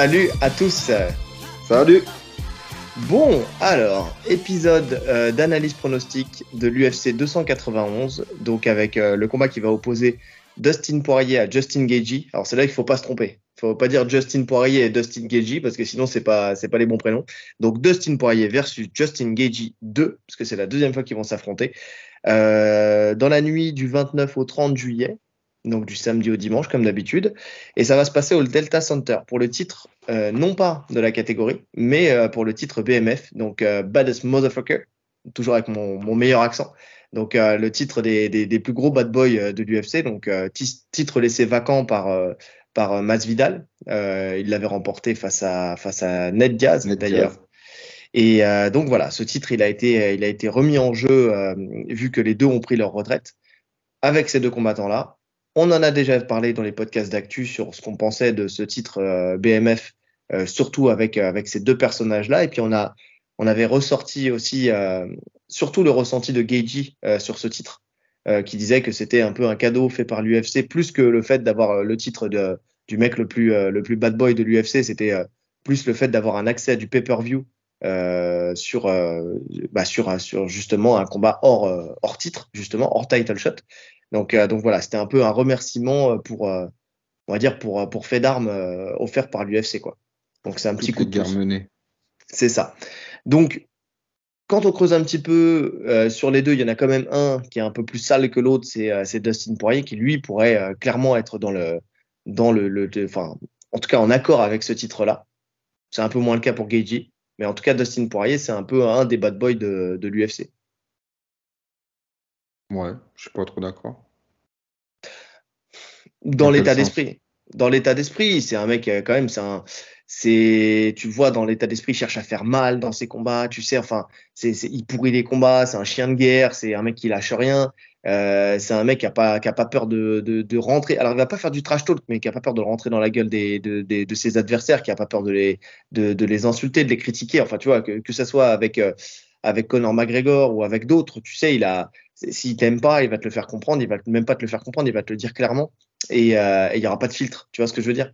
Salut à tous. Salut. Bon, alors, épisode euh, d'analyse pronostique de l'UFC 291, donc avec euh, le combat qui va opposer Dustin Poirier à Justin Gagey. Alors c'est là qu'il faut pas se tromper. Il faut pas dire Justin Poirier et Dustin Gagey parce que sinon c'est pas c'est pas les bons prénoms. Donc Dustin Poirier versus Justin Gagey 2 parce que c'est la deuxième fois qu'ils vont s'affronter euh, dans la nuit du 29 au 30 juillet donc du samedi au dimanche comme d'habitude. Et ça va se passer au Delta Center pour le titre, euh, non pas de la catégorie, mais euh, pour le titre BMF, donc euh, Baddest Motherfucker, toujours avec mon, mon meilleur accent. Donc le titre des, des, des, plus gros bad boys de l'UFC, donc titre laissé vacant par par Masvidal. il l'avait remporté face à face à Ned Diaz d'ailleurs. Et donc voilà, ce titre il a été il a été remis en jeu vu que les deux ont pris leur retraite avec ces deux combattants là. On en a déjà parlé dans les podcasts d'actu sur ce qu'on pensait de ce titre euh, BMF, euh, surtout avec, euh, avec ces deux personnages-là. Et puis on, a, avait ressorti aussi, surtout le ressenti de Geiji sur ce titre, qui disait que c'était un peu un cadeau fait par l'UFC, plus que le fait d'avoir le titre du mec le plus, bad boy de l'UFC, c'était plus le fait d'avoir un accès à du pay-per-view sur, bah sur, sur justement un combat hors, hors titre, justement, hors title shot. Donc, euh, donc voilà, c'était un peu un remerciement euh, pour, euh, on va dire, pour, pour fait d'armes offert par l'UFC, quoi. Donc c'est un petit coup de guerre menée. C'est ça. Donc, quand on creuse un petit peu euh, sur les deux, il y en a quand même un qui est un peu plus sale que l'autre, c'est euh, Dustin Poirier, qui lui pourrait euh, clairement être dans le, dans le, le enfin, en tout cas en accord avec ce titre-là. C'est un peu moins le cas pour Gagey, mais en tout cas Dustin Poirier, c'est un peu un des bad boys de, de l'UFC. Ouais, je suis pas trop d'accord. Dans l'état d'esprit. Dans l'état d'esprit, c'est un mec euh, quand même, c'est un, c'est, tu vois, dans l'état d'esprit, il cherche à faire mal dans ses combats, tu sais, enfin, c'est, il pourrit les combats, c'est un chien de guerre, c'est un mec qui lâche rien, euh, c'est un mec qui a pas, qui a pas peur de, de, de, rentrer. Alors, il va pas faire du trash talk, mais qui a pas peur de rentrer dans la gueule des, de, de, de ses adversaires, qui a pas peur de les, de, de les insulter, de les critiquer. Enfin, tu vois, que, que ça soit avec, euh, avec Conor McGregor ou avec d'autres, tu sais, il a, s'il t'aime pas, il va te le faire comprendre, il va même pas te le faire comprendre, il va te le dire clairement et euh, il y aura pas de filtre. Tu vois ce que je veux dire?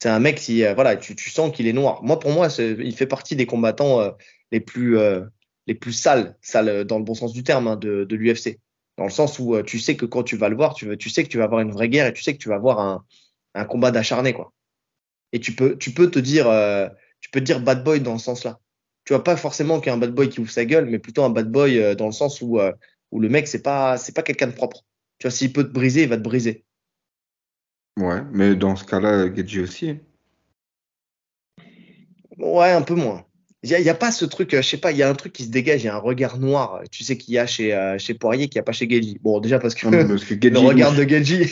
C'est un mec qui, euh, voilà, tu, sens qu'il est noir. Moi, pour moi, il fait partie des combattants euh, les plus les plus sales, sales dans le bon sens du terme hein, de, l'UFC. Dans le sens où tu sais que quand tu vas le voir, tu, sais que tu vas avoir une vraie guerre et tu sais que tu vas avoir un, combat d'acharné, quoi. Et tu peux, te dire, tu peux dire bad boy dans ce sens-là. Tu vois pas forcément qu'il y a un bad boy qui ouvre sa gueule, mais plutôt un bad boy dans le sens où où le mec c'est pas c'est pas quelqu'un de propre. Tu vois, s'il peut te briser, il va te briser. Ouais, mais dans ce cas-là, Gedji aussi. Ouais, un peu moins. Il n'y a, a, pas ce truc, euh, je sais pas, il y a un truc qui se dégage, il y a un regard noir, tu sais, qu'il y a chez, euh, chez Poirier, qu'il n'y a pas chez Gedji. Bon, déjà parce que, parce que le regard de Gedji.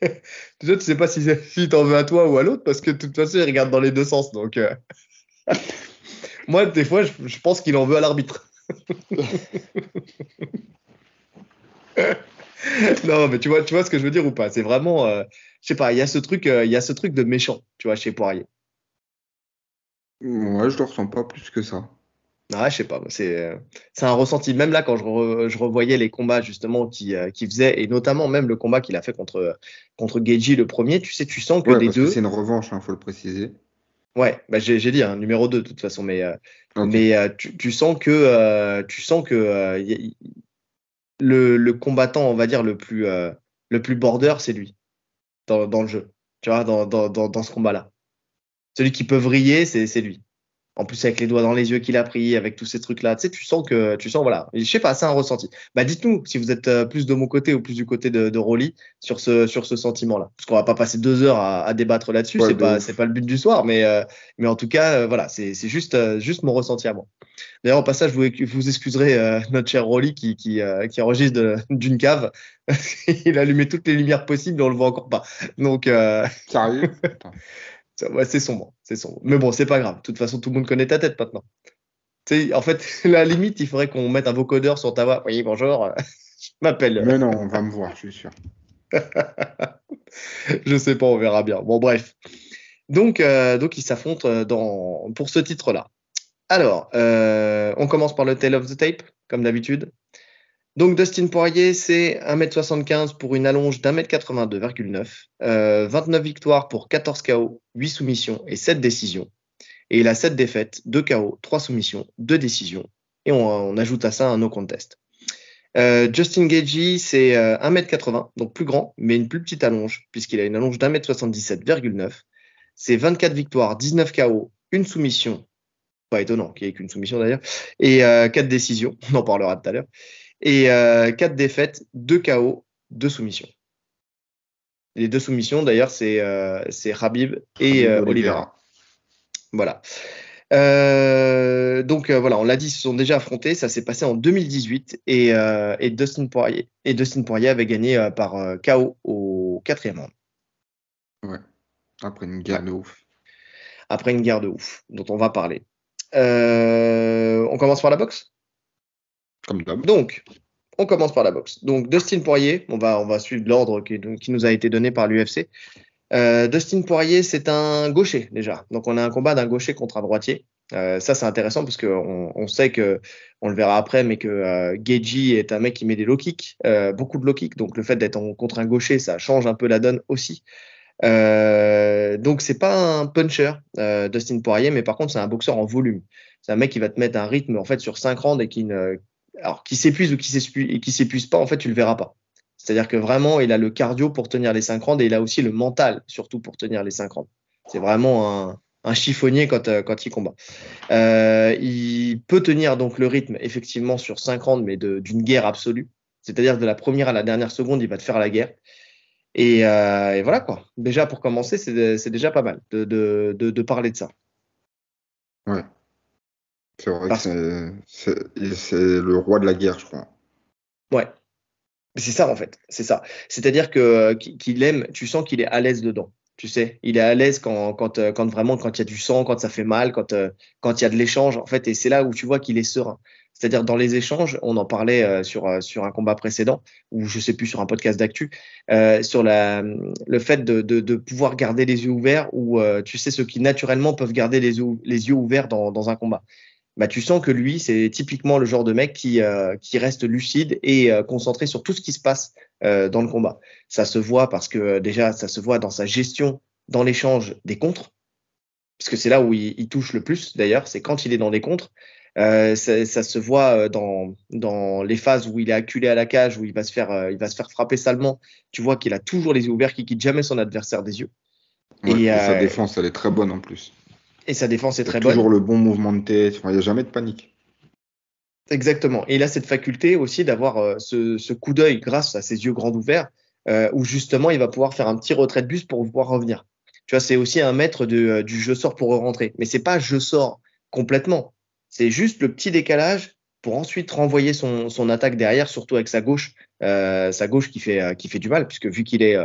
déjà, tu sais pas si, si t'en veux à toi ou à l'autre, parce que de toute façon, il regarde dans les deux sens. Donc, euh... moi, des fois, je, je pense qu'il en veut à l'arbitre. non, mais tu vois, tu vois ce que je veux dire ou pas? C'est vraiment, euh, je sais pas, il y a ce truc, euh, il y a ce truc de méchant, tu vois, chez Poirier. Ouais, je le ressens pas plus que ça. Ah, je sais pas, c'est euh, un ressenti. Même là, quand je, re, je revoyais les combats justement qui euh, qui faisait et notamment même le combat qu'il a fait contre contre Geji le premier, tu sais, tu sens que ouais, les parce deux. C'est une revanche, hein, faut le préciser. Ouais, bah j'ai dit un hein, numéro 2 de toute façon, mais euh, okay. mais euh, tu, tu, sens que euh, tu sens que y, le, le combattant, on va dire le plus le plus border, c'est lui dans, dans le jeu. Tu vois, dans dans dans, dans ce combat-là, celui qui peut vriller, c'est c'est lui. En plus avec les doigts dans les yeux qu'il a pris, avec tous ces trucs-là, tu sais, tu sens que tu sens voilà. Je sais pas, c'est un ressenti. Bah dites-nous si vous êtes plus de mon côté ou plus du côté de, de Rolly sur ce sur ce sentiment-là, parce qu'on va pas passer deux heures à, à débattre là-dessus. Ouais, c'est pas c'est pas le but du soir, mais euh, mais en tout cas euh, voilà, c'est c'est juste euh, juste mon ressenti à moi. D'ailleurs au passage, vous vous excuserez euh, notre cher Rolly qui qui qui enregistre d'une cave. Il a allumé toutes les lumières possibles, mais on le voit encore pas. Donc sérieux? Ouais, c'est sombre, c'est sombre. Mais bon, c'est pas grave. De toute façon, tout le monde connaît ta tête maintenant. En fait, la limite, il faudrait qu'on mette un vocodeur sur ta voix. Oui, bonjour, je m'appelle. Mais non, on va me voir, je suis sûr. je sais pas, on verra bien. Bon, bref. Donc, euh, donc ils s'affrontent dans pour ce titre-là. Alors, euh, on commence par le Tale of the Tape, comme d'habitude. Donc Dustin Poirier, c'est 1m75 pour une allonge d'1m82,9. 29 victoires pour 14 KO, 8 soumissions et 7 décisions. Et il a 7 défaites, 2 KO, 3 soumissions, 2 décisions. Et on, ajoute à ça un no contest. Euh, Justin Gagey, c'est 1m80, euh, donc plus grand, mais une plus petite allonge, puisqu'il a une allonge d'1m77,9. C'est 24 victoires, 19 KO, une soumission, pas étonnant qu'il n'y ait qu'une soumission d'ailleurs, et 4 euh, décisions, on en parlera tout à l'heure et euh, 4 défaites, 2 KO, 2 soumissions. Les deux soumissions, d'ailleurs, c'est euh, Habib et euh, Oliveira. Voilà. Euh, donc euh, voilà, on l'a dit, ils se sont déjà affrontés. Ça s'est passé en 2018 et, et, Dustin Poirier et Dustin Poirier avait gagné par KO au quatrième round. Ouais. Après une guerre de ouf. Après une guerre de ouf, dont on va parler. on commence par la boxe? Donc, on commence par la boxe. Donc, Dustin Poirier, on va, suivre l'ordre qui, nous a été donné par l'UFC. Euh, Dustin Poirier, c'est un gaucher déjà. Donc, on a un combat d'un gaucher contre un droitier. Euh, ça, c'est intéressant parce qu'on on sait que, on le verra après, mais que euh, Geji est un mec qui met des low kicks, euh, beaucoup de low kicks. Donc, le fait d'être contre un gaucher, ça change un peu la donne aussi. Donc, c'est pas un puncher, Dustin Poirier, mais par contre, c'est un boxeur en volume. C'est un mec qui va te mettre un rythme en fait sur 5 rounds et qui ne, alors qui s'épuise ou qui s'épuise pas, en fait, tu le verras pas. C'est-à-dire que vraiment, il a le cardio pour tenir les 5 rounds et il a aussi le mental, surtout pour tenir les 5 rounds. C'est vraiment un, chiffonnier quand, euh, quand il combat. Euh, il peut tenir donc le rythme, effectivement, sur 5 rounds, mais d'une guerre absolue. C'est-à-dire de la première à la dernière seconde, il va te faire la guerre. Et, euh, voilà quoi. Déjà, pour commencer, c'est déjà pas mal de, de parler de ça. Ouais. C'est vrai que c'est le roi de la guerre, je crois. Ouais. C'est ça, en fait. C'est ça. C'est-à-dire que qu'il aime, tu sens qu'il est à l'aise dedans. Tu sais, il est à l'aise quand, quand, quand vraiment, quand il y a du sang, quand ça fait mal, quand, quand il y a de l'échange, en fait. Et c'est là où tu vois qu'il est serein. C'est-à-dire dans les échanges, on en parlait euh, sur, euh, sur un combat précédent, ou je sais plus sur un podcast d'actu, euh, sur la, le fait de, de, de, pouvoir garder les yeux ouverts, ou tu sais ceux qui naturellement peuvent garder les yeux, les yeux ouverts dans, dans un combat bah, tu sens que lui, c'est typiquement le genre de mec qui, euh, qui reste lucide et euh, concentré sur tout ce qui se passe euh, dans le combat. Ça se voit parce que déjà, ça se voit dans sa gestion dans l'échange des contres, parce que c'est là où il, il, touche le plus d'ailleurs, c'est quand il est dans des contres. Ça, ça, se voit dans, dans les phases où il est acculé à la cage, où il va se faire, il va se faire frapper salement. Tu vois qu'il a toujours les yeux ouverts, qu'il quitte jamais son adversaire des yeux. et, et sa défense, elle est très bonne en plus. Et sa défense est très bonne. Toujours le bon mouvement de tête, il n'y a jamais de panique. Exactement. Et il a cette faculté aussi d'avoir euh, ce, coup d'œil grâce à ses yeux grands ouverts, euh, où justement il va pouvoir faire un petit retrait de bus pour pouvoir revenir. Tu vois, c'est aussi un maître euh, du je sors pour rentrer. Mais c'est pas je sors complètement. C'est juste le petit décalage pour ensuite renvoyer son, son attaque derrière, surtout avec sa gauche, sa gauche qui fait, qui fait du mal, puisque vu qu'il est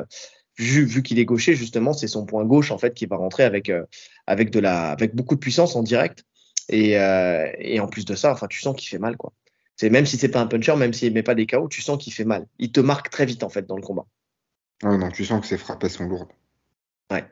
vu, qu'il est gaucher, justement, c'est son point gauche en fait qui va rentrer avec, euh, avec, de la, avec beaucoup de puissance en direct. Et, euh, et en plus de ça, enfin, tu sens qu'il fait mal, quoi. C'est même si c'est pas un puncher, même s'il met pas des KO, tu sens qu'il fait mal. Il te marque très vite en fait dans le combat. Ah non, tu sens que ses frappes sont lourdes. Ouais.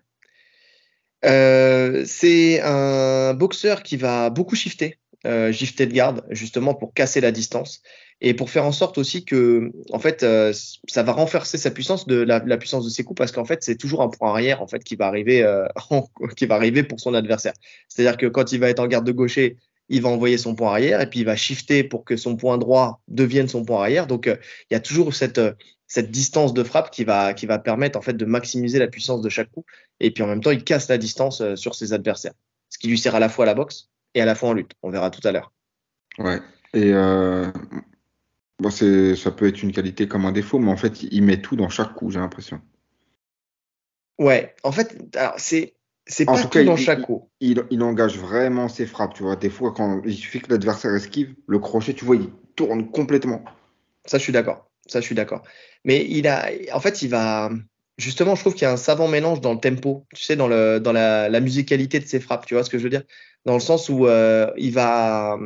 Euh, c'est un boxeur qui va beaucoup shifter, euh, shifter de garde, justement pour casser la distance et pour faire en sorte aussi que, en fait, euh, ça va renforcer sa puissance de la, puissance de ses coups parce qu'en fait, c'est toujours un point arrière en fait qui va arriver, euh, qui va arriver pour son adversaire. C'est-à-dire que quand il va être en garde de gaucher, il va envoyer son point arrière et puis il va shifter pour que son point droit devienne son point arrière. Donc, euh, il y a toujours cette cette distance de frappe qui va qui va permettre en fait de maximiser la puissance de chaque coup. Et puis en même temps, il casse la distance sur ses adversaires, ce qui lui sert à la fois à la boxe et à la fois en lutte. On verra tout à l'heure. Ouais. Et Bon, ça peut être une qualité comme un défaut, mais en fait, il met tout dans chaque coup, j'ai l'impression. Ouais, en fait, alors c'est c'est pas tout, dans chaque coup. Il, il, engage vraiment ses frappes, tu vois. Des fois, quand il suffit que l'adversaire esquive, le crochet, tu vois, il tourne complètement. Ça, je suis d'accord. Ça, je suis d'accord. Mais il a, en fait, il va. Justement, je trouve qu'il y a un savant mélange dans le tempo, tu sais, dans, le, dans la, la musicalité de ses frappes, tu vois ce que je veux dire? Dans le sens où euh, il va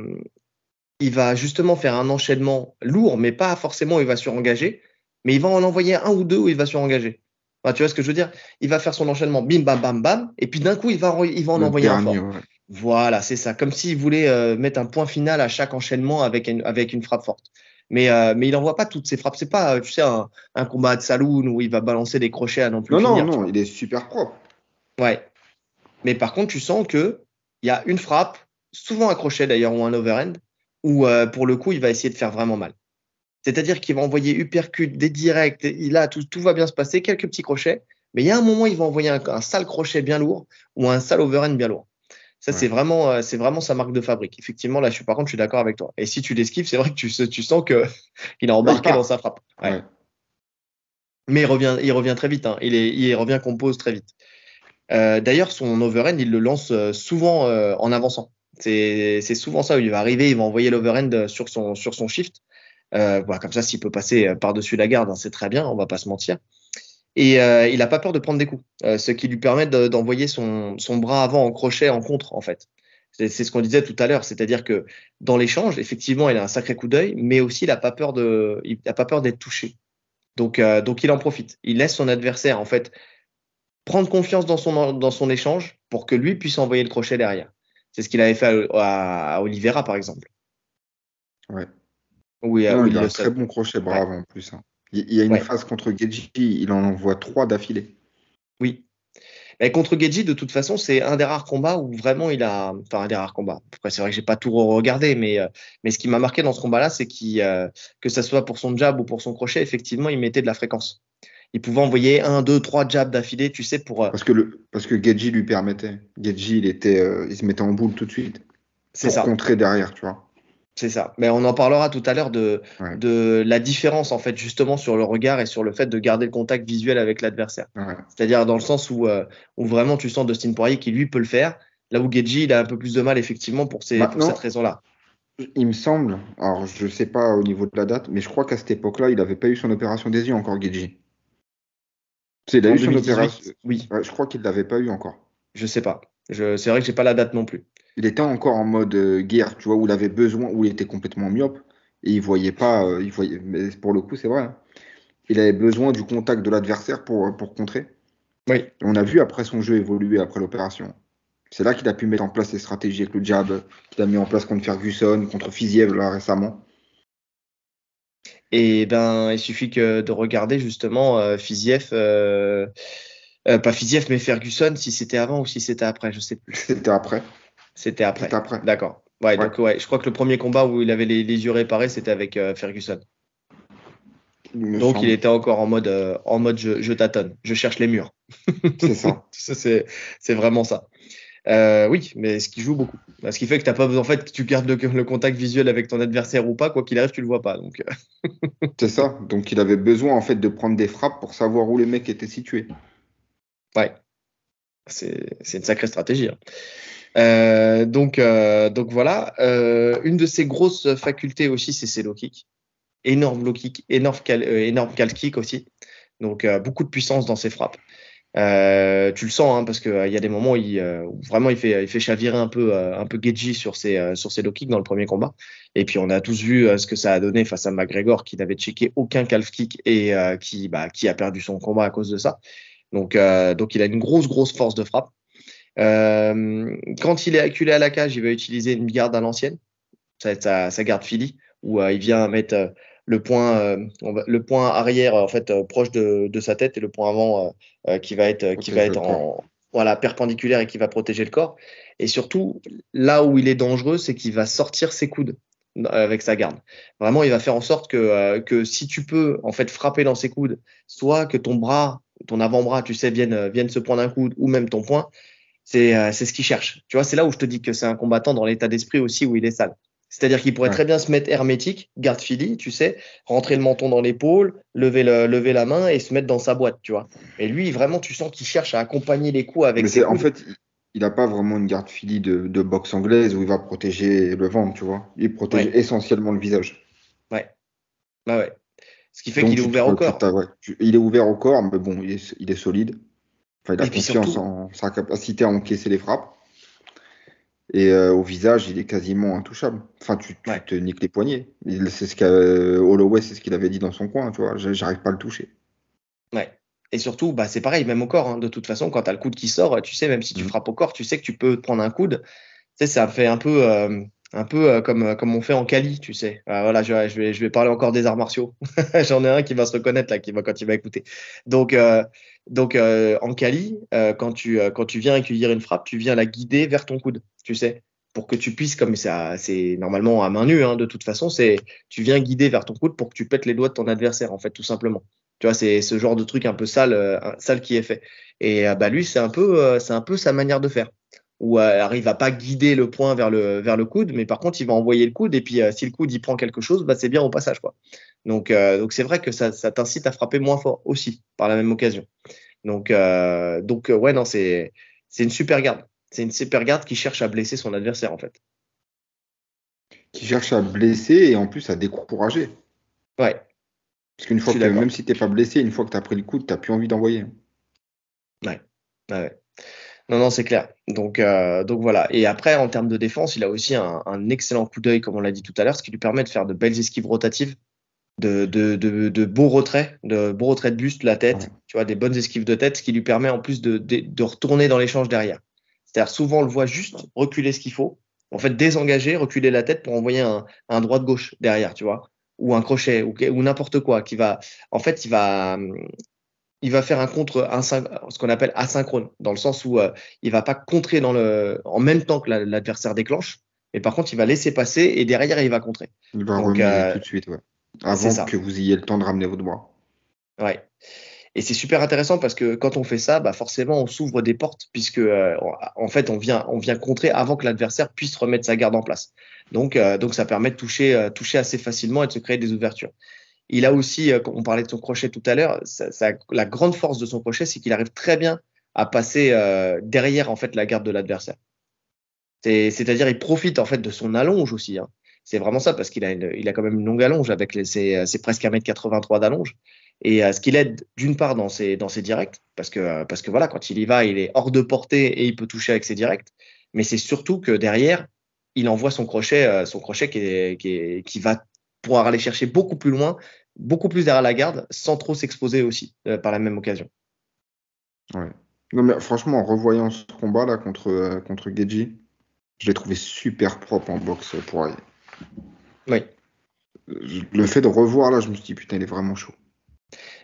il va justement faire un enchaînement lourd, mais pas forcément il va surengager, mais il va en envoyer un ou deux où il va surengager. tu vois ce que je veux dire? Il va faire son enchaînement bim bam bam bam, et puis d'un coup il va, il va en envoyer un fort. Voilà, c'est ça. Comme s'il voulait euh, mettre un point final à chaque enchaînement avec une, avec une frappe forte. Mais, euh, mais il envoie pas toutes ses frappes. C'est pas, tu sais, un, un, combat de saloon où il va balancer des crochets à non plus. Non, finir, non, non, il est super propre. Ouais. Mais par contre, tu sens que il y a une frappe, souvent un crochet d'ailleurs ou un overhand, où euh, pour le coup, il va essayer de faire vraiment mal. C'est-à-dire qu'il va envoyer uppercut, des directs, il là, tout, tout va bien se passer, quelques petits crochets, mais il y a un moment, il va envoyer un, un sale crochet bien lourd ou un sale overhand bien lourd. Ça, ouais. c'est vraiment, euh, c'est vraiment sa marque de fabrique. Effectivement, là, je suis, par contre, je suis d'accord avec toi. Et si tu l'esquives, c'est vrai que tu, tu sens que il a embarqué dans sa frappe. Ouais. Ouais. Mais il revient, il revient très vite. Hein. Il, est, il revient compose très vite. Euh, D'ailleurs, son overhand, il le lance souvent euh, en avançant. C'est souvent ça. Il va arriver, il va envoyer l'overhand sur son, sur son shift. Euh, voilà, comme ça, s'il peut passer par-dessus la garde, hein, c'est très bien. On va pas se mentir. Et euh, il n'a pas peur de prendre des coups, euh, ce qui lui permet d'envoyer de, son, son, bras avant en crochet en contre, en fait. C'est ce qu'on disait tout à l'heure, c'est-à-dire que dans l'échange, effectivement, il a un sacré coup d'œil, mais aussi il n'a pas peur de, il a pas peur d'être touché. Donc, euh, donc il en profite. Il laisse son adversaire, en fait, prendre confiance dans son, dans son échange pour que lui puisse envoyer le crochet derrière. C'est ce qu'il avait fait à, à, Oliveira, par exemple. Ouais. Oui, non, il a un très bon crochet brave ouais. en plus. Hein. Il y a une ouais. phase contre Geji, il en envoie trois d'affilée. Oui. Mais contre Geji, de toute façon, c'est un des rares combats où vraiment il a. Enfin, un des rares combats. Après, c'est vrai que j'ai pas tout regardé, mais, euh, mais ce qui m'a marqué dans ce combat-là, c'est euh, que ça soit pour son jab ou pour son crochet, effectivement, il mettait de la fréquence. Il pouvait envoyer un, deux, trois jabs d'affilée, tu sais, pour. Euh... Parce que le, parce que Geji lui permettait. Geji, il était, euh, il se mettait en boule tout de suite. C'est ça. contrer derrière, tu vois. C'est ça. Mais on en parlera tout à l'heure de, ouais. de la différence, en fait, justement, sur le regard et sur le fait de garder le contact visuel avec l'adversaire. Ouais. C'est-à-dire dans le sens où, euh, où vraiment tu sens Dustin Poirier qui, lui, peut le faire. Là où Geji, il a un peu plus de mal, effectivement, pour, ces, pour cette raison-là. Il me semble, alors je ne sais pas au niveau de la date, mais je crois qu'à cette époque-là, il n'avait pas eu son opération des yeux encore, Geji. Il a eu son 2018, opération. Oui. Ouais, je crois qu'il ne l'avait pas eu encore. Je sais pas. Je... C'est vrai que j'ai pas la date non plus il était encore en mode euh, guerre, tu vois, où il avait besoin, où il était complètement myope et il voyait pas, euh, il voyait, mais pour le coup, c'est vrai. Hein. Il avait besoin du contact de l'adversaire pour, pour contrer. Oui. On a vu après son jeu évoluer après l'opération. C'est là qu'il a pu mettre en place ses stratégies avec le jab, qu'il a mis en place contre Ferguson, contre Fiziev là récemment. Et ben, il suffit que de regarder justement euh, Fiziev. Euh, euh, pas Fiziev, mais Ferguson, si c'était avant ou si c'était après, je sais plus. C'était après. C'était après. après. D'accord. Ouais, ouais, donc ouais, je crois que le premier combat où il avait les, les yeux réparés, c'était avec euh, Ferguson. Il donc semble. il était encore en mode, euh, en mode je, je, tâtonne, je cherche les murs. C'est ça. c'est, c'est vraiment ça. Euh, oui, mais ce qui joue beaucoup. Ce qui fait que t'as pas besoin, en fait, que tu gardes le, le, contact visuel avec ton adversaire ou pas, quoi qu'il arrive, tu le vois pas. Donc. euh. c'est ça. Donc il avait besoin en fait de prendre des frappes pour savoir où les mecs étaient situés. Ouais. C'est, c'est une sacrée stratégie. Hein. Euh, donc, euh, donc voilà. Euh, une de ses grosses facultés aussi, c'est ses low kicks. Énorme low kick, énorme, cal, euh, énorme cal kick aussi. Donc euh, beaucoup de puissance dans ses frappes. Euh, tu le sens hein, parce qu'il y a des moments où, il, où, vraiment il fait, il chavirer un peu, un peu Geji sur ses, low kicks dans le premier combat. Et puis on a tous vu ce que ça a donné face à McGregor qui n'avait checké aucun calf kick et qui, bah, qui a perdu son combat à cause de ça. Donc, il a une grosse grosse force de frappe. Euh, quand il est acculé à la cage, il va utiliser une garde à l'ancienne, être sa, sa garde Philly, où euh, il vient mettre euh, le point, va, le point arrière en fait proche de, de, sa tête et le point avant qui va être, qui va être en, voilà, perpendiculaire et qui va protéger le corps. Et surtout, là où il est dangereux, c'est qu'il va sortir ses coudes avec sa garde. Vraiment, il va faire en sorte que, que si tu peux en fait frapper dans ses coudes, soit que ton bras, ton avant-bras, tu sais, vienne, vienne se prendre un coude, ou même ton poing, c'est euh, ce qu'il cherche. Tu vois, c'est là où je te dis que c'est un combattant dans l'état d'esprit aussi où il est sale. C'est-à-dire qu'il pourrait ouais. très bien se mettre hermétique, garde Philly, tu sais, rentrer le menton dans l'épaule, lever, le, lever la main et se mettre dans sa boîte, tu vois. Et lui, vraiment, tu sens qu'il cherche à accompagner les coups avec Mais ses coups. En fait, il n'a pas vraiment une garde Philly de, de, boxe anglaise où il va protéger le ventre, tu vois. Il protège ouais. essentiellement le visage. Ouais. Bah ouais. Ce qui fait qu'il est ouvert au corps. Ouais. Il est ouvert au corps, mais bon, il est, il est solide. Enfin, il a confiance surtout... en sa capacité à encaisser les frappes. Et euh, au visage, il est quasiment intouchable. Enfin, tu, tu ouais. te niques les poignets. C'est ce euh, Holloway, c'est ce qu'il avait dit dans son coin, tu vois. J'arrive pas à le toucher. Ouais. Et surtout, bah, c'est pareil, même au corps. Hein. De toute façon, quand tu as le coude qui sort, tu sais, même si tu mmh. frappes au corps, tu sais que tu peux te prendre un coude. Tu sais, ça fait un peu, euh, Un peu comme, comme on fait en Cali, tu sais. voilà, je, vais, je vais parler encore des arts martiaux. J'en ai un qui va se reconnaître là, qui va, quand il va écouter. Donc, donc en Cali, quand, tu, quand tu viens accueillir une frappe, tu viens la guider vers ton coude, tu sais pour que tu puisses, comme ça, c'est normalement à main nue, hein, de toute façon, c'est tu viens guider vers ton coude pour que tu pètes les doigts de ton adversaire, en fait, tout simplement. Tu vois, c'est ce genre de truc un peu sale, euh, sale qui est fait. Et euh, bah lui, c'est un peu, euh, c'est un peu sa manière de faire. Où alors il va pas guider le point vers le vers le coude, mais par contre il va envoyer le coude et puis si le coude il prend quelque chose, bah c'est bien au passage quoi. Donc donc c'est vrai que ça, ça t'incite à frapper moins fort aussi par la même occasion. Donc donc ouais non c'est c'est une super garde. C'est une super garde qui cherche à blesser son adversaire en fait. Qui cherche à blesser et en plus à décourager. Ouais. Parce qu'une fois que, même si t'es pas blessé, une fois que tu as pris le coup, tu n'as plus envie d'envoyer. Ouais. ouais. Non, non, c'est clair. Donc, euh, donc voilà. Et après, en termes de défense, il a aussi un, excellent coup d'œil, comme on l'a dit tout à l'heure, ce qui lui permet de faire de belles esquives rotatives, de, de, de, beaux retraits, de beaux retraits de buste, la tête, tu vois, des bonnes esquives de tête, ce qui lui permet en plus de, de retourner dans l'échange derrière. C'est-à-dire, souvent, on le voit juste reculer ce qu'il faut, en fait, désengager, reculer la tête pour envoyer un, un droit-gauche derrière, tu vois ou un crochet ou, ou n'importe quoi qui va en fait il va il va faire un contre ce qu'on appelle asynchrone dans le sens où euh, il va pas contrer dans le en même temps que l'adversaire déclenche mais par contre il va laisser passer et derrière il va contrer il va Donc, euh, tout de suite ouais. avant que vous ayez le temps de ramener votre bras ouais et c'est super intéressant parce que quand on fait ça, bah forcément, on s'ouvre des portes puisque euh, en fait, on vient, on vient contrer avant que l'adversaire puisse remettre sa garde en place. Donc, euh, donc ça permet de toucher, euh, toucher assez facilement et de se créer des ouvertures. Il a aussi, on parlait de son crochet tout à l'heure, la grande force de son crochet, c'est qu'il arrive très bien à passer derrière en fait la garde de l'adversaire. C'est-à-dire, il profite en fait de son allonge aussi. Hein. C'est vraiment ça parce qu'il a, il a quand même une longue allonge avec les, c'est, presque 1m83 d'allonge. Et euh, ce qu'il aide d'une part dans ses, dans ses directs, parce que, euh, parce que voilà, quand il y va, il est hors de portée et il peut toucher avec ses directs. Mais c'est surtout que derrière, il envoie son crochet, euh, son crochet qui, est, qui, est, qui, va pouvoir aller chercher beaucoup plus loin, beaucoup plus derrière la garde, sans trop s'exposer aussi par la même occasion. Ouais. Non, mais franchement, en revoyant ce combat là contre, contre Geji, je l'ai trouvé super propre en boxe pour Oui. Le fait de revoir là, je me suis dit putain, il est vraiment chaud.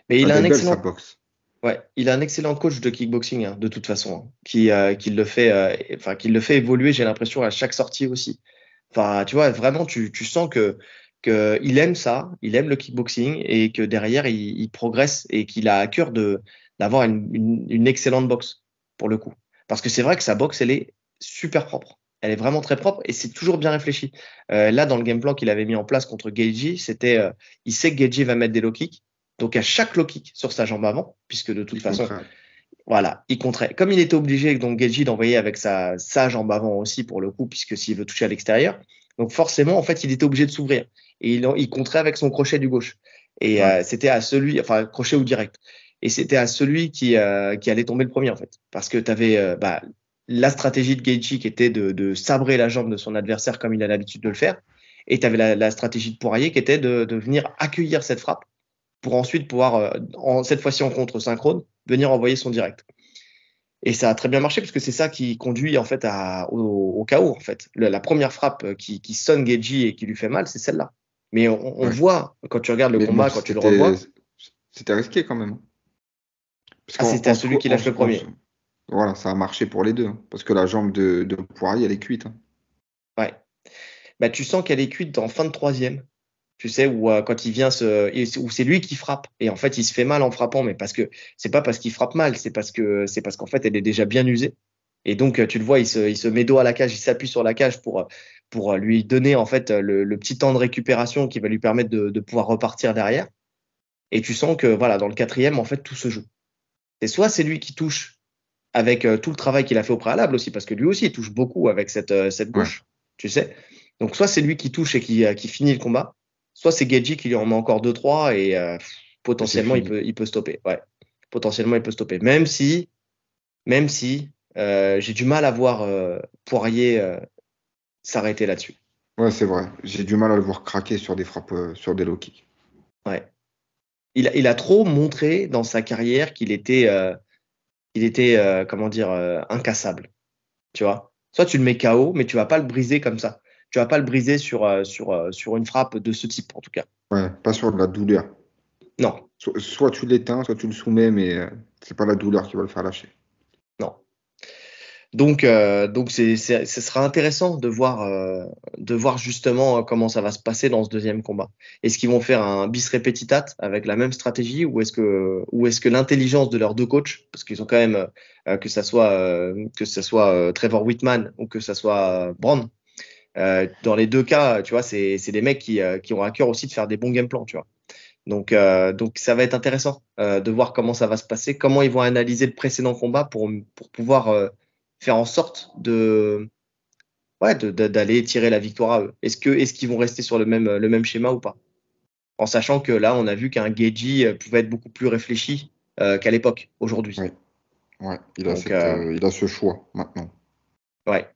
Mais il a un excellent. Ouais, il a un excellent coach de kickboxing hein, de toute façon, hein, qui, euh, qui le fait, euh, enfin qui le fait évoluer. J'ai l'impression à chaque sortie aussi. Enfin, tu vois, vraiment, tu, tu sens que que il aime ça, il aime le kickboxing et que derrière il, il progresse et qu'il a à cœur de d'avoir une, une, une, excellente boxe pour le coup. Parce que c'est vrai que sa boxe, elle est super propre. Elle est vraiment très propre et c'est toujours bien réfléchi. Euh, là, dans le game plan qu'il avait mis en place contre Geiji, c'était, euh, il sait que Geiji va mettre des low kicks, donc à chaque low kick sur sa jambe avant, puisque de toute façon, voilà, il compterait. Comme il était obligé, donc Geji d'envoyer avec sa, sa jambe avant aussi pour le coup, puisque s'il veut toucher à l'extérieur, donc forcément, en fait, il était obligé de s'ouvrir. Et il, il compterait avec son crochet du gauche. Et euh, c'était à celui, enfin crochet ou direct. Et c'était à celui qui, euh, qui allait tomber le premier en fait, parce que tu avais euh, bah, la stratégie de Geiji qui était de, de, sabrer la jambe de son adversaire comme il a l'habitude de le faire, et tu avais la, la, stratégie de Poirier qui était de, de venir accueillir cette frappe pour ensuite pouvoir, en, cette fois-ci en contre synchrone, venir envoyer son direct. Et ça a très bien marché parce que c'est ça qui conduit en fait à, au, chaos en fait. La, première frappe qui, qui sonne Geji et qui lui fait mal, c'est celle-là. Mais on, voit quand tu regardes le combat, quand tu le revois. C'était risqué quand même. ah, c'était à celui qui lâche le premier. Voilà, ça a marché pour les deux. Hein, parce que la jambe de, de Poirier, elle est cuite. Hein. Ouais. Bah, tu sens qu'elle est cuite en fin de troisième tu sais, où euh, quand il vient se, où c'est lui qui frappe. Et en fait, il se fait mal en frappant, mais parce que c'est pas parce qu'il frappe mal, c'est parce que c'est parce qu'en fait, elle est déjà bien usée. Et donc, tu le vois, il se, il se met dos à la cage, il s'appuie sur la cage pour, pour lui donner en fait le, le, petit temps de récupération qui va lui permettre de, de, pouvoir repartir derrière. Et tu sens que voilà, dans le quatrième, en fait, tout se joue. Et soit c'est lui qui touche avec euh, tout le travail qu'il a fait au préalable aussi, parce que lui aussi, il touche beaucoup avec cette, euh, cette gauche, tu sais. Donc, soit c'est lui qui touche et qui, qui finit le combat, soit c'est Geji qui lui en met encore 2-3 et euh, potentiellement il peut, il peut stopper. Ouais. Potentiellement il peut stopper. Même si, même si euh, j'ai du mal à voir euh, Poirier s'arrêter là-dessus. Ouais, c'est vrai. J'ai du mal à le voir craquer sur des frappes, sur des low kicks. Ouais. Il, il, a trop montré dans sa carrière qu'il était, il était comment dire, incassable. Tu vois? Soit tu le mets KO, mais tu vas pas le briser comme ça tu vas pas le briser sur, sur, sur une frappe de ce type, en tout cas. Ouais, pas sur de la douleur. Non. soit tu l'éteins, soit tu le soumets, mais c'est pas la douleur qui va le faire lâcher. Donc, euh, donc c'est, ce sera intéressant de voir, euh, de voir justement euh, comment ça va se passer dans ce deuxième combat. Est-ce qu'ils vont faire un bis repetitat avec la même stratégie ou est-ce que, ou est-ce que l'intelligence de leurs deux coachs, parce qu'ils ont quand même que ça soit que ça soit Trevor Whitman ou que ça soit Brown, dans les deux cas, tu vois, c'est, des mecs qui, qui ont à cœur aussi de faire des bons game plans, tu vois. Donc, donc ça va être intéressant de voir comment ça va se passer, comment ils vont analyser le précédent combat pour, pour pouvoir faire en sorte de ouais, d'aller tirer la victoire à eux. Est-ce que est-ce qu'ils vont rester sur le même le même schéma ou pas? En sachant que là, on a vu qu'un Geji euh, pouvait être beaucoup plus réfléchi euh, qu'à l'époque aujourd'hui. Ouais. ouais. Il, a euh, il a ce choix maintenant. Ouais.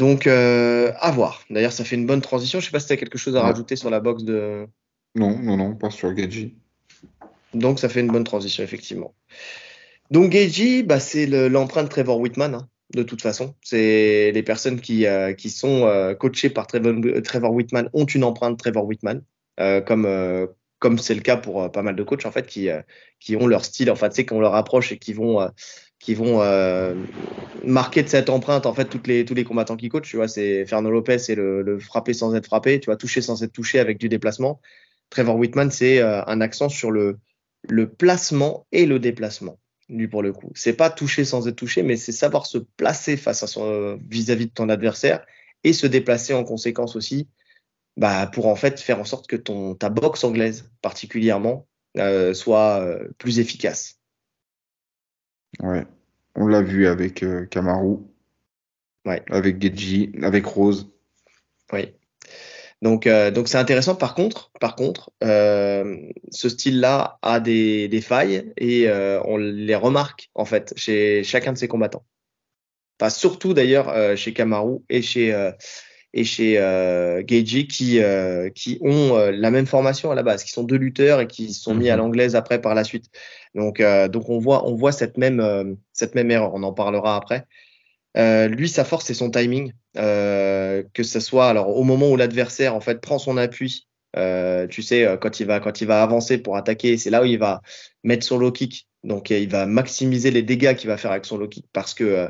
Donc à voir. D'ailleurs, ça fait une bonne transition. Je sais pas si tu as quelque chose à rajouter sur la box de. Non, non, non, pas sur Geji. Donc ça fait une bonne transition effectivement. Donc Geji, bah, c'est l'empreinte Trevor Whitman, hein, de toute façon. C'est les personnes qui, euh, qui sont euh, coachées par Trevor, Whitman ont une empreinte Trevor Whitman, euh, comme comme c'est le cas pour pas mal de coachs en fait qui qui ont leur style, en fait, c'est qu'on leur approche et qui vont qui vont marquer de cette empreinte en fait toutes les tous les combattants qui coachent. Tu vois, c'est Fernando Lopez, c'est le, le frapper sans être frappé, tu vois, toucher sans être touché avec du déplacement. Trevor Whitman, c'est un accent sur le le placement et le déplacement lui pour le coup. C'est pas toucher sans être touché, mais c'est savoir se placer face à son vis-à-vis de ton adversaire et se déplacer en conséquence aussi, bah, pour en fait faire en sorte que ton ta boxe anglaise particulièrement euh, soit euh, plus efficace. Ouais, on l'a vu avec euh, Kamaru, ouais. avec Geji, avec Rose. Oui. Donc, euh, donc c'est intéressant. Par contre, par contre, euh, ce style-là a des, des, failles et euh, on les remarque en fait chez chacun de ses combattants. Enfin, surtout d'ailleurs chez Kamaru et chez et chez euh, Geiji qui qui ont la même formation à la base, qui sont deux lutteurs et qui sont mis à mhm. l'anglaise après par la suite. Donc donc on voit on voit cette même cette même erreur. On en parlera après. Euh, lui, sa force, c'est son timing. Euh, que ce soit alors au moment où l'adversaire en fait prend son appui, euh, tu sais, euh, quand il va quand il va avancer pour attaquer, c'est là où il va mettre son low kick. Donc il va maximiser les dégâts qu'il va faire avec son low kick parce que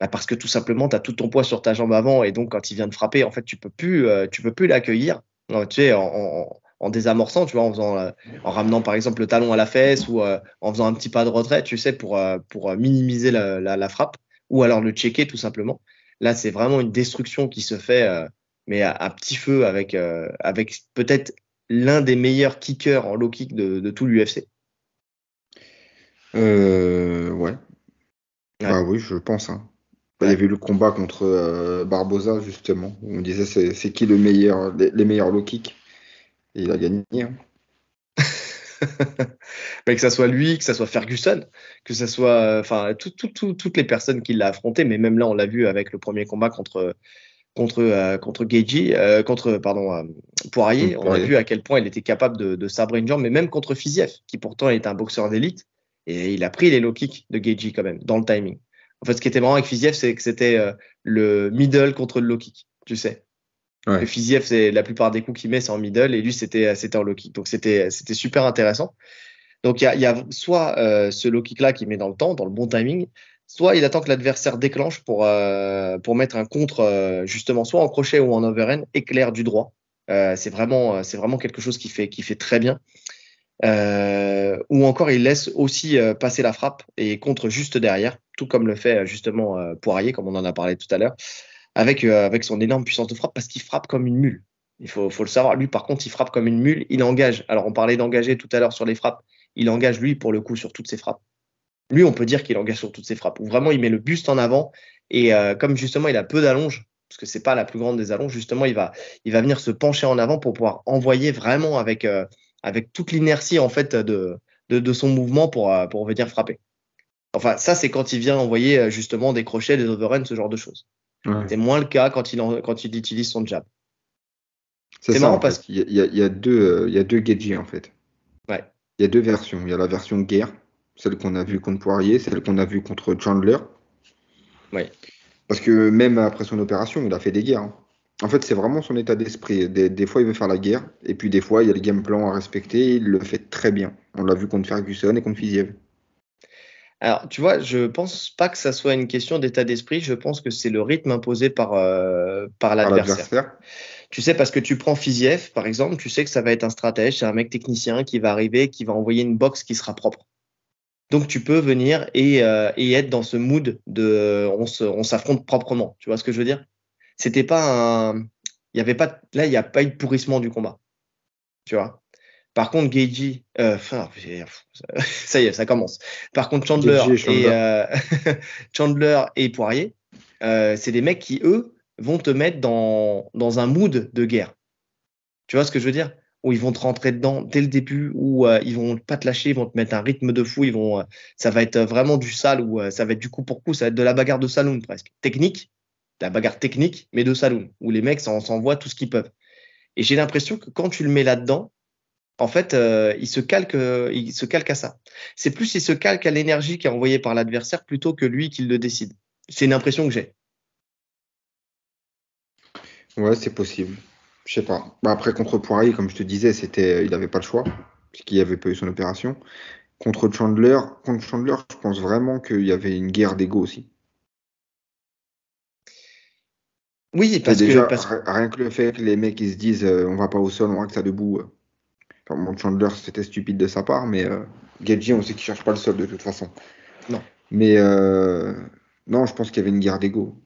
bah parce que tout simplement tu as tout ton poids sur ta jambe avant et donc quand il vient de frapper, en fait tu peux plus tu peux plus l'accueillir. Tu sais, en, en, en, désamorçant, tu vois, en faisant en ramenant par exemple le talon à la fesse ou en faisant un petit pas de retrait, tu sais, pour pour minimiser la, la, la frappe ou alors le checker tout simplement. Là, c'est vraiment une destruction qui se fait, euh, mais à, petit feu avec, euh, avec peut-être l'un des meilleurs kickers en low kick de, de tout l'UFC. Euh, ouais. Ah oui, je pense. Hein. Il y avait le combat contre euh, Barbosa, justement, où on disait c'est qui le meilleur, les, meilleurs low kicks. Et il a gagné. Hein. que ça soit lui, que ça soit Ferguson, que ça soit, enfin, toutes les personnes qui l'ont affronté, mais même là, on l'a vu avec le premier combat contre contre euh, contre euh, contre pardon Poirier, on a vu à quel point il était capable de, de sabrer une jambe, mais même contre Fiziev, qui pourtant est un boxeur d'élite, et il a pris les low kicks de Geiji quand même dans le timing. En fait, ce qui était marrant avec Fiziev, c'est que c'était le middle contre le low kick, tu sais. Le Fiziev, c'est la plupart des coups qu'il met, c'est en middle, et lui, c'était c'était en low kick. Donc c'était c'était super intéressant. Donc il y a, y a, soit euh, ce low kick là qui met dans le temps, dans le bon timing, soit il attend que l'adversaire déclenche pour euh, pour mettre un contre euh, justement soit en crochet ou en overhand éclair du droit. Euh, c'est vraiment c'est vraiment quelque chose qui fait qui fait très bien. Ou encore il laisse aussi passer la frappe et contre juste derrière, tout comme le fait justement Poirier, comme on en a parlé tout à l'heure avec, euh, avec son énorme puissance de frappe parce qu'il frappe comme une mule. Il faut, faut, le savoir. Lui, par contre, il frappe comme une mule. Il engage. Alors, on parlait d'engager tout à l'heure sur les frappes. Il engage, lui, pour le coup, sur toutes ses frappes. Lui, on peut dire qu'il engage sur toutes ses frappes. Ou vraiment, il met le buste en avant. Et euh, comme justement, il a peu d'allonge, parce que c'est pas la plus grande des allonges, justement, il va, il va venir se pencher en avant pour pouvoir envoyer vraiment avec, euh, avec toute l'inertie, en fait, de, de, de, son mouvement pour, pour venir frapper. Enfin, ça, c'est quand il vient envoyer justement des crochets, des overruns, ce genre de choses. C'est moins le cas quand il, quand il utilise son jab. C'est marrant parce qu'il y, y, a deux, il y a deux Geji en fait. Ouais. Il y a deux versions. Il y a la version guerre, celle qu'on a vue contre Poirier, celle qu'on a vue contre Chandler. Ouais. Parce que même après son opération, il a fait des guerres. Hein. En fait, c'est vraiment son état d'esprit. Des, fois, il veut faire la guerre, et puis des fois, il y a le game plan à respecter. Il le fait très bien. On l'a vu contre Ferguson et contre Fiziev. Alors, tu vois, je pense pas que ça soit une question d'état d'esprit. Je pense que c'est le rythme imposé par, euh, par l'adversaire. Tu sais, parce que tu prends Fiziev, par exemple, tu sais que ça va être un stratège, c'est un mec technicien qui va arriver, qui va envoyer une box qui sera propre. Donc, tu peux venir et, euh, et être dans ce mood de on s'affronte proprement. Tu vois ce que je veux dire? C'était pas un. Il y avait pas, là, il n'y a pas eu de pourrissement du combat. Tu vois? Par contre, Geiji, euh, ça y est, ça commence. Par contre, Chandler, et, euh, Chandler et Poirier, euh, c'est des mecs qui, eux, vont te mettre dans, dans un mood de guerre. Tu vois ce que je veux dire? Où ils vont te rentrer dedans dès le début, où ils vont pas te lâcher, ils vont te mettre un rythme de fou, ils vont, ça va être vraiment du sale, ou ça va être du coup pour coup, ça va être de la bagarre de saloon presque. Technique, la bagarre technique, mais de saloon, où les mecs s'envoient tout ce qu'ils peuvent. Et j'ai l'impression que quand tu le mets là-dedans, en fait, euh, il, se calque, euh, il se calque à ça. C'est plus il se calque à l'énergie qui est envoyée par l'adversaire plutôt que lui qui le décide. C'est une impression que j'ai. Ouais, c'est possible. Je sais pas. Bah, après, contre Poirier, comme je te disais, c'était, il n'avait pas le choix, puisqu'il avait pas eu son opération. Contre Chandler, contre Chandler, je pense vraiment qu'il y avait une guerre d'ego aussi. Oui, parce que, rien que le fait que les mecs ils se disent euh, on va pas au sol, on que ça debout. Enfin, Chandler, c'était stupide de sa part, mais euh, on sait qu'il cherche pas le sol de toute façon. Non. Mais euh, non, je pense qu'il y avait une guerre d'ego.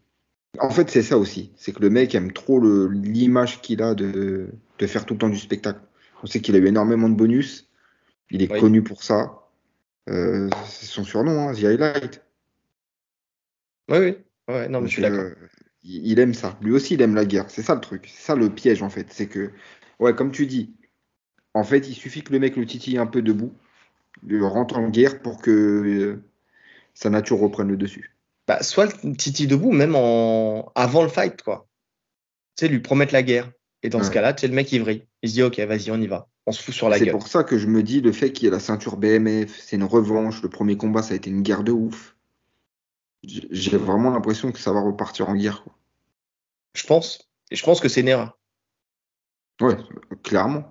En fait, c'est ça aussi. C'est que le mec aime trop l'image qu'il a de, de, faire tout le temps du spectacle. On sait qu'il a eu énormément de bonus. Il est connu pour ça. Euh, c'est son surnom, hein, The Highlight. Oui, oui. Ouais, non, mais je suis d'accord. Il aime ça. Lui aussi, il aime la guerre. C'est ça le truc. C'est ça le piège, en fait. C'est que, ouais, comme tu dis, en fait, il suffit que le mec le titille un peu debout, le rentre en guerre pour que euh, sa nature reprenne le dessus. Bah, soit le titille debout, même en... avant le fight, quoi. Tu sais, lui promettre la guerre. Et dans ce cas-là, tu sais, le mec, il vrille. Il se dit, OK, vas-y, on y va. On se fout sur la gueule. C'est pour ça que je me dis, le fait qu'il y ait la ceinture BMF, c'est une revanche. Le premier combat, ça a été une guerre de ouf. J'ai vraiment l'impression que ça va repartir en guerre. Quoi. Je pense. Et je pense que c'est une erreur. Ouais, clairement.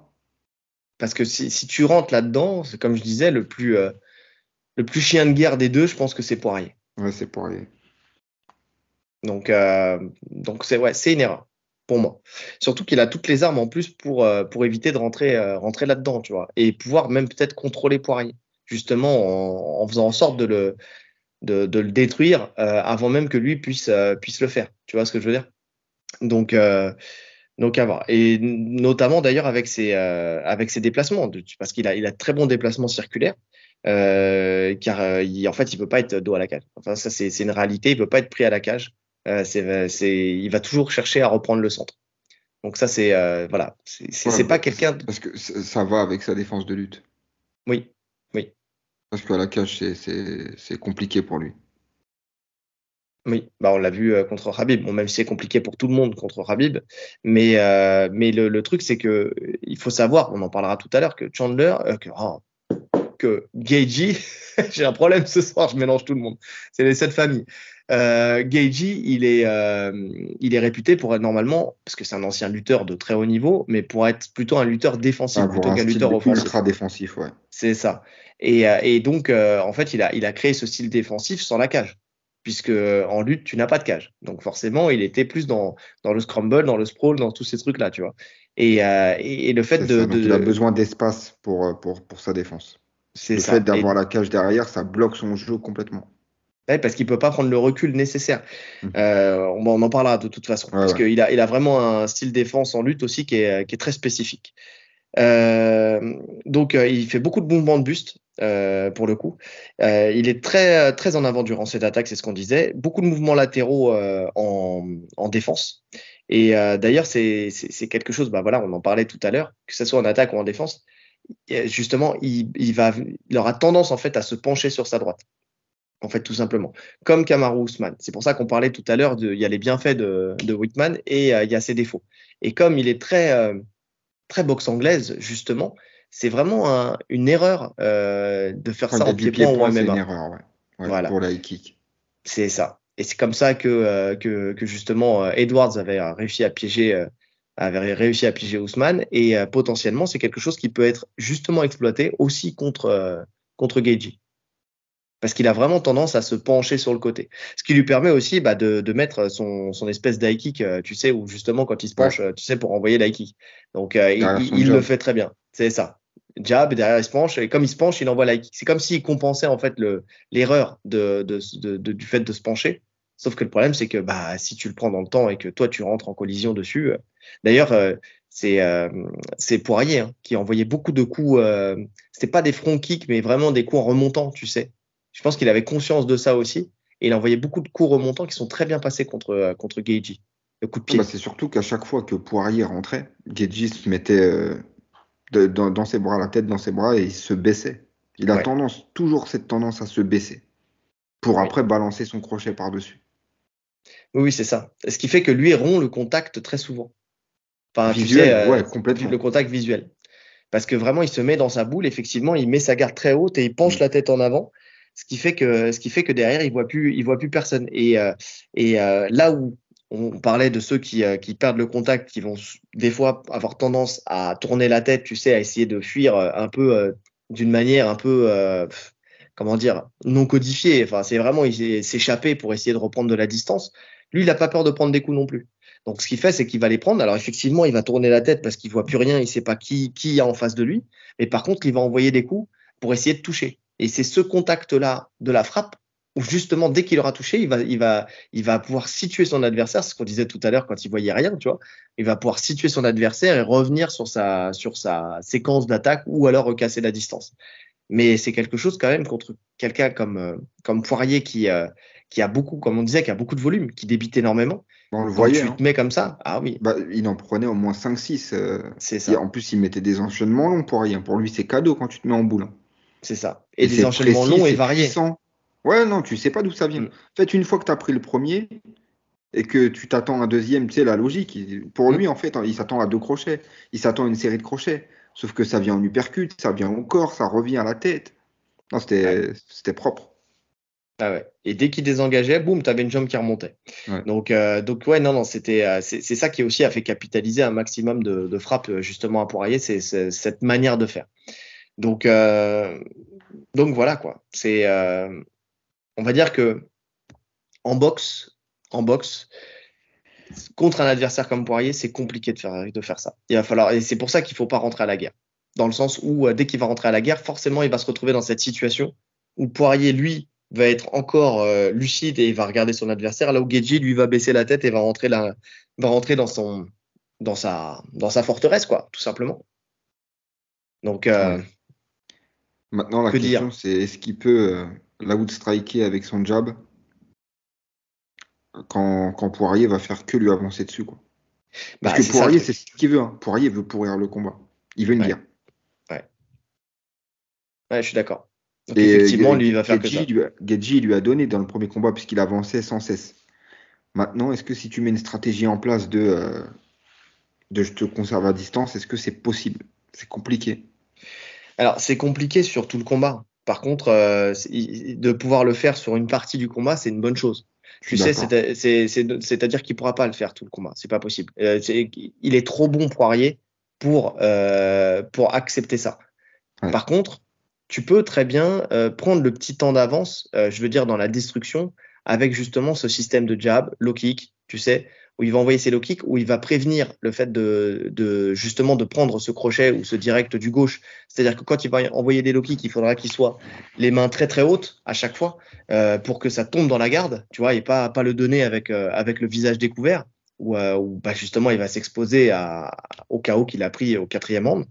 Parce que si, tu rentres là-dedans, c'est comme je disais, le plus, euh, le plus chien de guerre des deux, je pense que c'est Poirier. Ouais, c'est Poirier. Donc, euh, donc c'est ouais, c'est une erreur pour moi. Surtout qu'il a toutes les armes en plus pour, euh, pour éviter de rentrer, rentrer là-dedans, tu vois, et pouvoir même peut-être contrôler Poirier, justement en, faisant en sorte de le, de, de le détruire avant même que lui puisse, puisse le faire. Tu vois ce que je veux dire? Donc, donc à voir. Et notamment d'ailleurs avec ses, euh, avec ses déplacements, parce qu'il a, il a très bons déplacements circulaires, euh, car euh, il, en fait il peut pas être dos à la cage. Enfin ça c'est, une réalité, il peut pas être pris à la cage. c'est, c'est, il va toujours chercher à reprendre le centre. Donc ça c'est voilà, c'est, c'est, pas quelqu'un. Parce que ça va avec sa défense de lutte. Oui. Parce qu'à la cage c'est, compliqué pour lui. Oui, bah on l'a vu euh, contre Habib. Bon, même si c'est compliqué pour tout le monde contre Habib, mais euh, mais le, truc c'est que il faut savoir, on en parlera tout à l'heure, que Chandler, euh, que oh, que Geiji, j'ai un problème ce soir, je mélange tout le monde. C'est les sept familles. Euh, Geiji, il est il est réputé pour être normalement, parce que c'est un ancien lutteur de très haut niveau, mais pour être plutôt un lutteur défensif ah, plutôt qu'un lutteur offensif. Ultra défensif, ouais. C'est ça. Et, et donc en fait, il a il a créé ce style défensif sans la cage puisque en lutte, tu n'as pas de cage. Donc forcément, il était plus dans, dans le scramble, dans le sprawl, dans tous ces trucs-là, tu vois. Et, euh, et, le fait de, de, Il a besoin d'espace pour, euh, pour, pour sa défense. Le ça. fait d'avoir la cage derrière, ça bloque son jeu complètement. Parce qu'il peut pas prendre le recul nécessaire. Mmh. Euh, on, on, en parlera de toute façon. parce qu'il a, il a vraiment un style défense en lutte aussi qui est, qui est très spécifique. Euh, donc, euh, il fait beaucoup de mouvements de buste. Pour le coup. Il est très, très en avant durant cette attaque, c'est ce qu'on disait. Beaucoup de mouvements latéraux en, en, défense. Et d'ailleurs, c'est quelque chose, bah voilà, on en parlait tout à l'heure, que ce soit en attaque ou en défense. Justement, il, il, va, il aura tendance en fait à se pencher sur sa droite. En fait, tout simplement. Comme Kamaru Usman. C'est pour ça qu'on parlait tout à l'heure, il y a les bienfaits de, de Whitman et il y a ses défauts. Et comme il est très, très boxe anglaise, justement, c'est vraiment une erreur euh, de faire ça en pied-point ou en MMA. C'est une erreur, ouais. voilà. Pour la kick. C'est ça. Et c'est comme ça que, que, que, justement Edwards avait réussi à piéger avait réussi à piéger Ousmane et potentiellement c'est quelque chose qui peut être justement exploité aussi contre contre Geji parce qu'il a vraiment tendance à se pencher sur le côté. Ce qui lui permet aussi bah, de, de, mettre son, son espèce d'high kick, euh, tu sais, ou justement quand il se penche, euh, tu sais, pour envoyer l'high kick. Donc euh, il, le fait très bien. C'est ça. Jab, derrière il se penche, et comme il se penche, il envoie l'high kick. C'est comme s'il compensait en fait l'erreur de, de, du fait de se pencher. Sauf que le problème, c'est que bah, si tu le prends dans le temps et que toi, tu rentres en collision dessus. D'ailleurs, c'est Poirier hein, qui envoyait beaucoup de coups. C'était pas des front kicks, mais vraiment des coups en remontant, tu sais. Je pense qu'il avait conscience de ça aussi. Et il envoyait beaucoup de coups remontants qui sont très bien passés contre, euh, contre Geiji. Le coup de pied. Bah, c'est surtout qu'à chaque fois que Poirier rentrait, Geiji se mettait euh, dans, ses bras, la tête dans ses bras et il se baissait. Il a tendance, toujours cette tendance à se baisser pour après balancer son crochet par-dessus. Oui, c'est ça. Ce qui fait que lui rompt le contact très souvent. Enfin, visuel, tu euh, complètement. Le contact visuel. Parce que vraiment, il se met dans sa boule, effectivement, il met sa garde très haute et il penche mm. la tête en avant ce qui fait que ce qui fait que derrière il voit plus il voit plus personne et euh, et euh, là où on parlait de ceux qui, euh, qui perdent le contact, qui vont des fois avoir tendance à tourner la tête, tu sais, à essayer de fuir un peu d'une manière un peu comment dire non codifiée. Enfin, c'est vraiment s'échapper pour essayer de reprendre de la distance. Lui, il n'a pas peur de prendre des coups non plus. Donc, ce qu'il fait, c'est qu'il va les prendre. Alors, effectivement, il va tourner la tête parce qu'il voit plus rien, il sait pas qui qui y a en face de lui. Mais par contre, il va envoyer des coups pour essayer de toucher. Et c'est ce contact-là de la frappe où justement, dès qu'il aura touché, il va, il va, il va pouvoir situer son adversaire. C'est ce qu'on disait tout à l'heure quand il voyait rien, tu vois. Il va pouvoir situer son adversaire et revenir sur sa, sur sa séquence d'attaque ou alors recasser la distance. Mais c'est quelque chose quand même contre quelqu'un comme, euh, comme Poirier qui, euh, qui a beaucoup, comme on disait, qui a beaucoup de volume, qui débite énormément. on le voyait. Tu hein. te mets comme ça, ah oui. Bah, il en prenait au moins 5-6. Euh, c'est ça. en plus, il mettait des enchaînements longs pour rien. Pour lui, c'est cadeau quand tu te mets en boule. Hein. C'est ça. Et, des enchaînements longs et variés. Ouais, non, tu sais pas d'où ça vient. Mm. En fait, une fois que tu as pris le premier et que tu t'attends un deuxième, tu sais, la logique. Pour mm. lui, en fait, il s'attend à deux crochets. Il s'attend à une série de crochets. Sauf que ça vient en uppercut, ça vient au corps, ça revient à la tête. Non, c'était propre. Ah ouais. Et dès qu'il désengageait, boum, tu avais une jambe qui remontait. Donc, euh, donc ouais, non, non, c'était, euh, c'est ça qui aussi a fait capitaliser un maximum de, de frappes euh, justement à Poirier, c'est cette manière de faire. Donc, euh, donc voilà quoi. C'est, euh, on va dire que en boxe, en boxe, contre un adversaire comme Poirier, c'est compliqué de faire, de faire ça. Il va falloir, et c'est pour ça qu'il faut pas rentrer à la guerre. Dans le sens où euh, dès qu'il va rentrer à la guerre, forcément, il va se retrouver dans cette situation où Poirier, lui, va être encore lucide et va regarder son adversaire, là où Geji, lui, va baisser la tête et va rentrer dans son, dans sa, dans sa forteresse, quoi, tout simplement. Donc, Maintenant, la question, c'est est-ce qu'il peut euh, l'outstriker avec son jab quand, quand, Poirier va faire que lui avancer dessus quoi. Parce bah, que Poirier, c'est ce qu'il veut. Hein. Poirier veut pourrir le combat. Il veut une guerre. Ouais. Ouais, je suis d'accord. effectivement, lui, il va faire que ça. Lui lui a donné dans le premier combat puisqu'il avançait sans cesse. Maintenant, est-ce que si tu mets une stratégie en place de, euh, de je te conserve à distance, est-ce que c'est possible? C'est compliqué. Alors, c'est compliqué sur tout le combat. Par contre, euh, de pouvoir le faire sur une partie du combat, c'est une bonne chose. Tu sais, c'est-à-dire qu'il pourra pas le faire tout le combat. C'est pas possible. Euh, il est trop bon Poirier pour euh, pour accepter ça. Par contre, tu peux très bien prendre le petit temps d'avance, je veux dire dans la destruction, avec justement ce système de jab, low kick, tu sais, où il va envoyer ses low kicks, où il va prévenir le fait de, justement de prendre ce crochet ou ce direct du gauche. C'est-à-dire que quand il va envoyer des low kicks, il faudra qu'il soit les mains très très hautes à chaque fois euh, pour que ça tombe dans la garde, tu vois, et pas pas le donner avec euh, avec le visage découvert ou euh, bah, justement il va s'exposer au chaos qu'il a pris au quatrième round.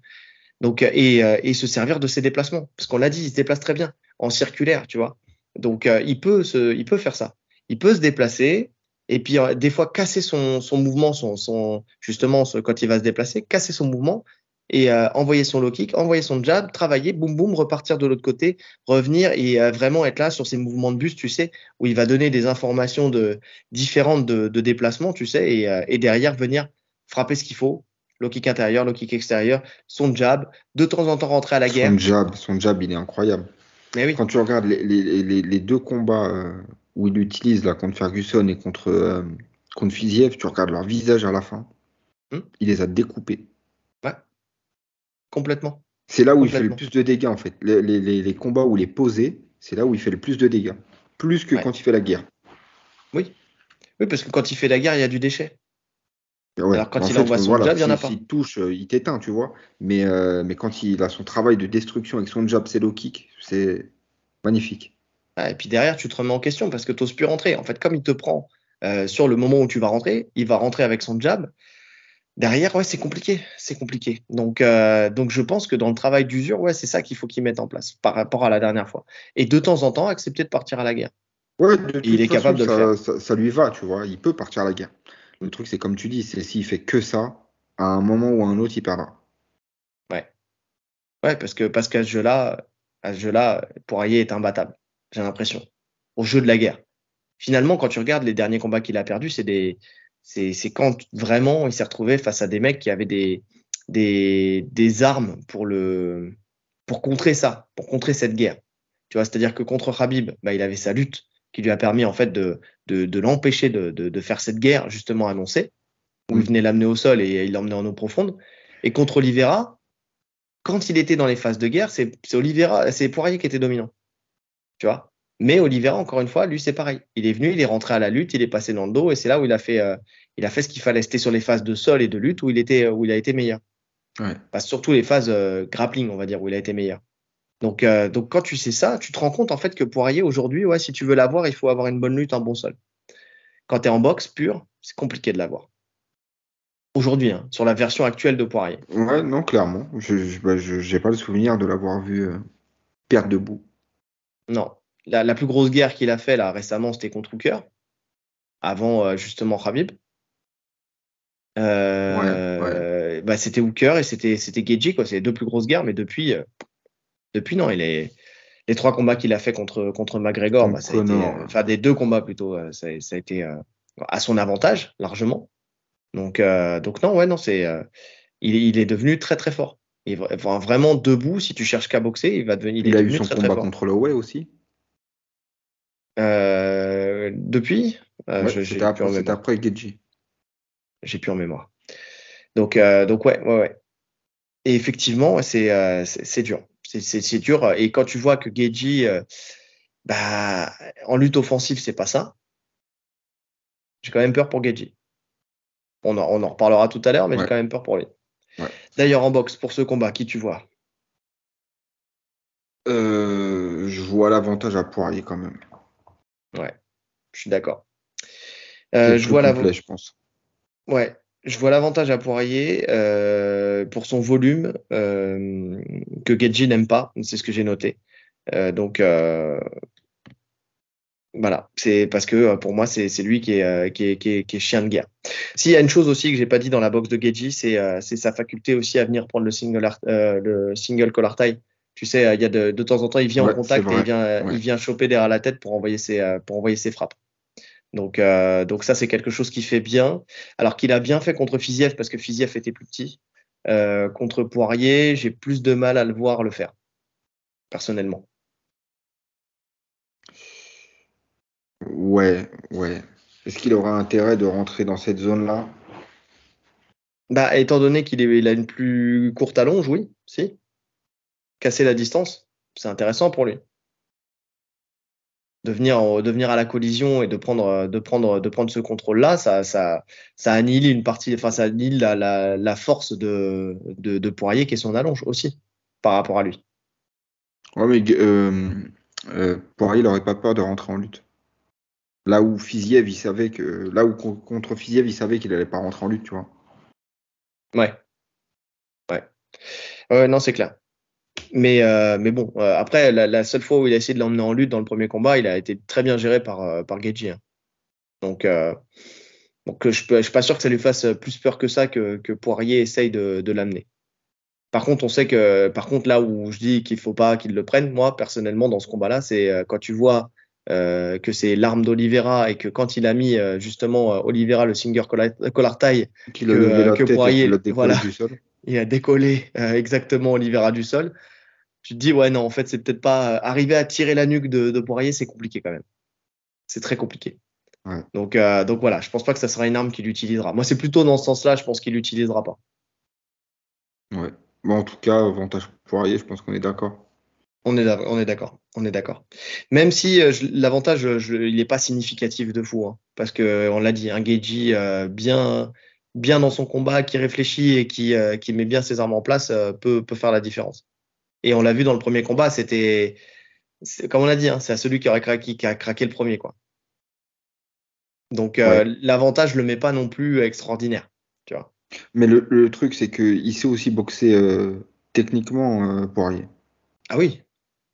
Donc et, et se servir de ses déplacements parce qu'on l'a dit, il se déplace très bien en circulaire, tu vois. Donc il peut se, il peut faire ça. Il peut se déplacer, et puis euh, des fois casser son, son mouvement, son, son, justement quand il va se déplacer, casser son mouvement et euh, envoyer son low kick, envoyer son jab, travailler, boum boum, repartir de l'autre côté, revenir et euh, vraiment être là sur ses mouvements de buste, tu sais, où il va donner des informations de, différentes de, de déplacement, tu sais, et, et derrière venir frapper ce qu'il faut, low kick intérieur, low kick extérieur, son jab, de temps en temps rentrer à la guerre. Son jab, son jab, il est incroyable. Mais oui. Quand tu regardes les, les, les, les deux combats où il utilise là contre Ferguson et contre, euh, contre Fiziev, tu regardes leur visage à la fin, hmm. il les a découpés. Ouais. Complètement. C'est là où il fait le plus de dégâts en fait. Les, les, les combats où il est posé, c'est là où il fait le plus de dégâts. Plus que quand il fait la guerre. Oui. Oui, parce que quand il fait la guerre, il y a du déchet. Alors quand il envoie son jab, il n'y en a pas. S'il touche, euh, il t'éteint, tu vois. Mais, euh, mais quand il a son travail de destruction avec son jab, c'est low kick, c'est magnifique. Et puis derrière, tu te remets en question parce que tu n'oses plus rentrer. En fait, comme il te prend euh, sur le moment où tu vas rentrer, il va rentrer avec son jab. Derrière, ouais, c'est compliqué, c'est compliqué. Donc, donc, je pense que dans le travail d'usure, ouais, c'est ça qu'il faut qu'il mette en place par rapport à la dernière fois. Et de temps en temps, accepter de partir à la guerre. Ouais, il est capable de le faire. ça, lui va, tu vois. Il peut partir à la guerre. Le truc, c'est comme tu dis, c'est s'il fait que ça, à un moment ou à un autre, il perdra. Ouais. Ouais, parce que parce qu'à ce jeu-là, à ce jeu-là, Poirier est imbattable. J'ai l'impression. Au jeu de la guerre. Finalement, quand tu regardes les derniers combats qu'il a perdus, c'est des, c'est, c'est quand vraiment il s'est retrouvé face à des mecs qui avaient des, des, des armes pour le, pour contrer ça, pour contrer cette guerre. Tu vois, c'est-à-dire que contre Khabib, bah, il avait sa lutte qui lui a permis en fait de, de, de l'empêcher de, de, de, faire cette guerre justement annoncée, où il venait l'amener au sol et il l'emmenait en eau profonde. Et contre Oliveira, quand il était dans les phases de guerre, c'est Oliveira, c'est Poirier qui était dominant. Tu vois? Mais Oliveira, encore une fois, lui, c'est pareil. Il est venu, il est rentré à la lutte, il est passé dans le dos et c'est là où il a fait, euh, il a fait ce qu'il fallait. C'était sur les phases de sol et de lutte où il, était, où il a été meilleur. Ouais. Surtout les phases euh, grappling, on va dire, où il a été meilleur. Donc, euh, donc quand tu sais ça, tu te rends compte en fait que Poirier aujourd'hui, ouais, si tu veux l'avoir, il faut avoir une bonne lutte, un bon sol. Quand tu es en boxe pur, c'est compliqué de l'avoir. Aujourd'hui, hein, sur la version actuelle de Poirier. Ouais, non, clairement. Je n'ai bah, pas le souvenir de l'avoir vu euh, perdre debout. Non. La, la plus grosse guerre qu'il a fait là récemment, c'était contre Hooker, avant euh, justement Khabib. Euh, Bah, c'était Hooker et c'était c'était quoi. C'est les deux plus grosses guerres, mais depuis, euh, depuis, non, il est les trois combats qu'il a fait contre contre McGregor, bah, ça a été, enfin des deux combats plutôt, ça, ça, a été à son avantage largement. Donc donc non, ouais, non, c'est il, il, est devenu très très fort. Il va vraiment debout. Si tu cherches qu'à boxer, il va devenir. Il, a eu son combat contre Lowey aussi. depuis, c'était après, après Geji. J'ai plus en mémoire. Donc donc ouais ouais ouais. Et effectivement, c'est c'est dur c'est dur. Et quand tu vois que Geji, euh, bah, en lutte offensive, c'est pas ça. J'ai quand même peur pour Geji. On en, on en reparlera tout à l'heure, mais j'ai quand même peur pour lui. D'ailleurs, en boxe, pour ce combat, qui tu vois? Euh, Je vois l'avantage à Poirier quand même. Ouais, je suis d'accord. Euh, je vois l'avantage. Je pense. Ouais, je vois l'avantage à Poirier euh, pour son volume que Gedji n'aime pas. C'est ce que j'ai noté. Donc voilà, c'est parce que pour moi c'est lui qui est, qui, est, qui, est, qui, est, chien de guerre. S'il y a une chose aussi que j'ai pas dit dans la boxe de Gedji, c'est sa faculté aussi à venir prendre le single le single collar tie. Tu sais, il y a de, de temps en temps il vient en contact et il vient il vient choper derrière la tête pour envoyer ses pour envoyer ses frappes. Donc, euh, donc ça, c'est quelque chose qui fait bien. Alors qu'il a bien fait contre Fiziev parce que Fiziev était plus petit. Euh, contre Poirier, j'ai plus de mal à le voir le faire, personnellement. Ouais, ouais. Est-ce qu'il aura intérêt de rentrer dans cette zone-là? Bah, étant donné qu'il il a une plus courte allonge, oui, si. Casser la distance, c'est intéressant pour lui de venir, de venir à la collision et de prendre, de prendre, de prendre ce contrôle-là, ça, ça, ça annihile une partie, enfin, ça annihile la, la, la force de, de, de, Poirier qui est son allonge aussi par rapport à lui. Ouais, mais euh, euh, Poirier, il n'aurait pas peur de rentrer en lutte. Là où Fiziev, il savait que, là où contre Fiziev, il savait qu'il n'allait pas rentrer en lutte, tu vois. Ouais. Ouais. Ouais, non, c'est clair. Mais, euh, mais bon, euh, après, la, seule fois où il a essayé de l'emmener en lutte dans le premier combat, il a été très bien géré par, euh, par Geji. Hein. Donc, euh, donc je ne suis pas sûr que ça lui fasse plus peur que ça que, Poirier essaye de, l'amener. Par contre, on sait que, par contre, là où je dis qu'il faut pas qu'il le prenne, moi, personnellement, dans ce combat-là, c'est quand tu vois euh, que c'est l'arme d'Olivera et que quand il a mis justement Olivera le singer collar tie, que, que Poirier, voilà, du sol. il a décollé exactement Olivera du sol tu te dis, ouais, non, en fait, c'est peut-être pas. Euh, arriver à tirer la nuque de, de Poirier, c'est compliqué quand même. C'est très compliqué. Donc, euh, donc voilà, je pense pas que ça sera une arme qu'il utilisera. Moi, c'est plutôt dans ce sens-là, je pense qu'il l'utilisera pas. Ouais. Bon, en tout cas, avantage Poirier, je pense qu'on est d'accord. On est, on est d'accord, on est d'accord. Même si euh, l'avantage, il n'est pas significatif de fou, hein, parce que on l'a dit, un Geji euh, bien, bien dans son combat, qui réfléchit et qui, qui met bien ses armes en place, peut, peut faire la différence. Et on l'a vu dans le premier combat, c'était, comme on l'a dit, hein, c'est à celui qui, aurait craqué, qui a craqué le premier, quoi. Donc euh, l'avantage, je le met pas non plus extraordinaire, tu vois. Mais le, truc, c'est qu'il sait aussi boxer euh, techniquement euh, Poirier. Ah oui,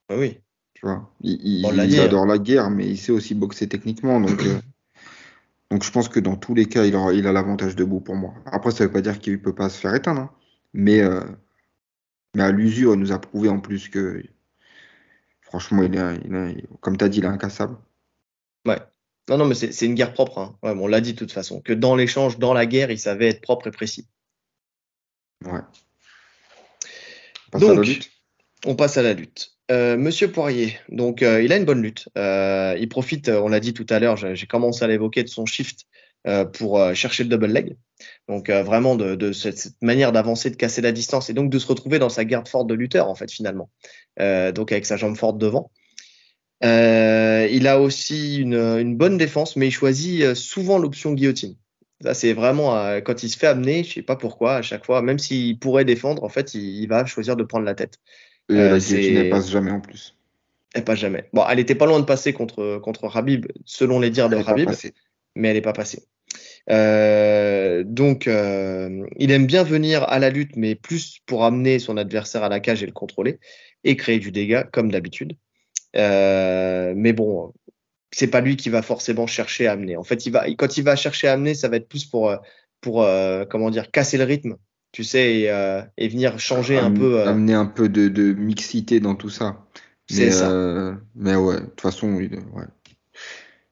ah oui. Tu vois, il, adore la guerre, mais il sait aussi boxer techniquement, donc. donc je pense que dans tous les cas, il, il a l'avantage debout pour moi. Après, ça veut pas dire qu'il peut pas se faire éteindre, hein. mais mais à l'usure, il nous a prouvé en plus que franchement, il est, comme tu as dit, il est incassable. Ouais. Non, non, mais c'est une guerre propre. Hein. on l'a dit de toute façon, que dans l'échange, dans la guerre, il savait être propre et précis. Ouais. On donc, à la lutte. on passe à la lutte. Euh, Monsieur Poirier, donc euh, il a une bonne lutte. Euh, il profite, on l'a dit tout à l'heure, j'ai commencé à l'évoquer de son shift pour chercher le double leg. Donc vraiment de, cette, manière d'avancer, de casser la distance et donc de se retrouver dans sa garde forte de lutteur en fait finalement. donc avec sa jambe forte devant. Il a aussi une, bonne défense, mais il choisit souvent l'option guillotine. Ça, c'est vraiment quand il se fait amener, je sais pas pourquoi, à chaque fois, même s'il pourrait défendre, en fait, il, va choisir de prendre la tête. Et la guillotine, elle passe jamais en plus. Elle passe jamais. Bon, elle était pas loin de passer contre, contre Habib, selon les dires de Habib, mais elle n'est pas passée. donc, il aime bien venir à la lutte, mais plus pour amener son adversaire à la cage et le contrôler et créer du dégât, comme d'habitude. Euh, mais bon, c'est pas lui qui va forcément chercher à amener. En fait, il va, quand il va chercher à amener, ça va être plus pour, euh, pour euh, comment dire, casser le rythme, tu sais, et, venir changer un peu. Amener un peu de, mixité dans tout ça. C'est ça. mais ouais, de toute façon, ouais.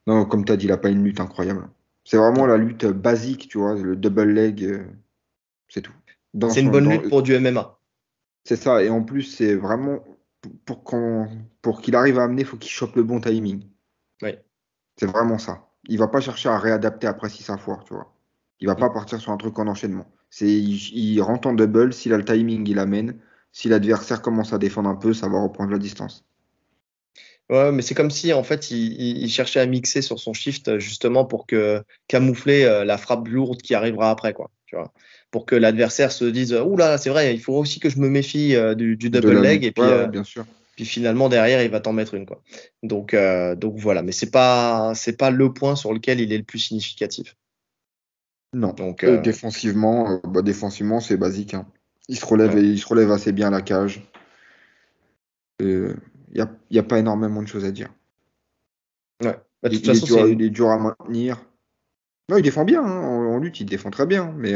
Non, comme tu as dit, il n'a pas une lutte incroyable. C'est vraiment la lutte basique, tu vois, le double leg, c'est tout. C'est une bonne lutte pour du MMA. C'est ça, et en plus, c'est vraiment pour, pour qu'il arrive à amener, il faut qu'il chope le bon timing. C'est vraiment ça. Il va pas chercher à réadapter après si ça foire, tu vois. Il va pas partir sur un truc en enchaînement. C'est il, rentre en double, s'il a le timing, il amène. Si l'adversaire commence à défendre un peu, ça va reprendre la distance. Ouais, mais c'est comme si en fait il, cherchait à mixer sur son shift justement pour que camoufler euh, la frappe lourde qui arrivera après, quoi. Tu vois pour que l'adversaire se dise oula c'est vrai il faut aussi que je me méfie euh, du, double leg et puis euh, bien sûr. puis finalement derrière il va t'en mettre une quoi donc euh, donc voilà mais c'est pas c'est pas le point sur lequel il est le plus significatif non donc défensivement bah, défensivement c'est basique hein. il se relève il se relève assez bien à la cage il n'y a, y a, pas énormément de choses à dire ouais. Bah, il, est dur, il, est dur, à maintenir non il défend bien hein. en, lutte il défend très bien mais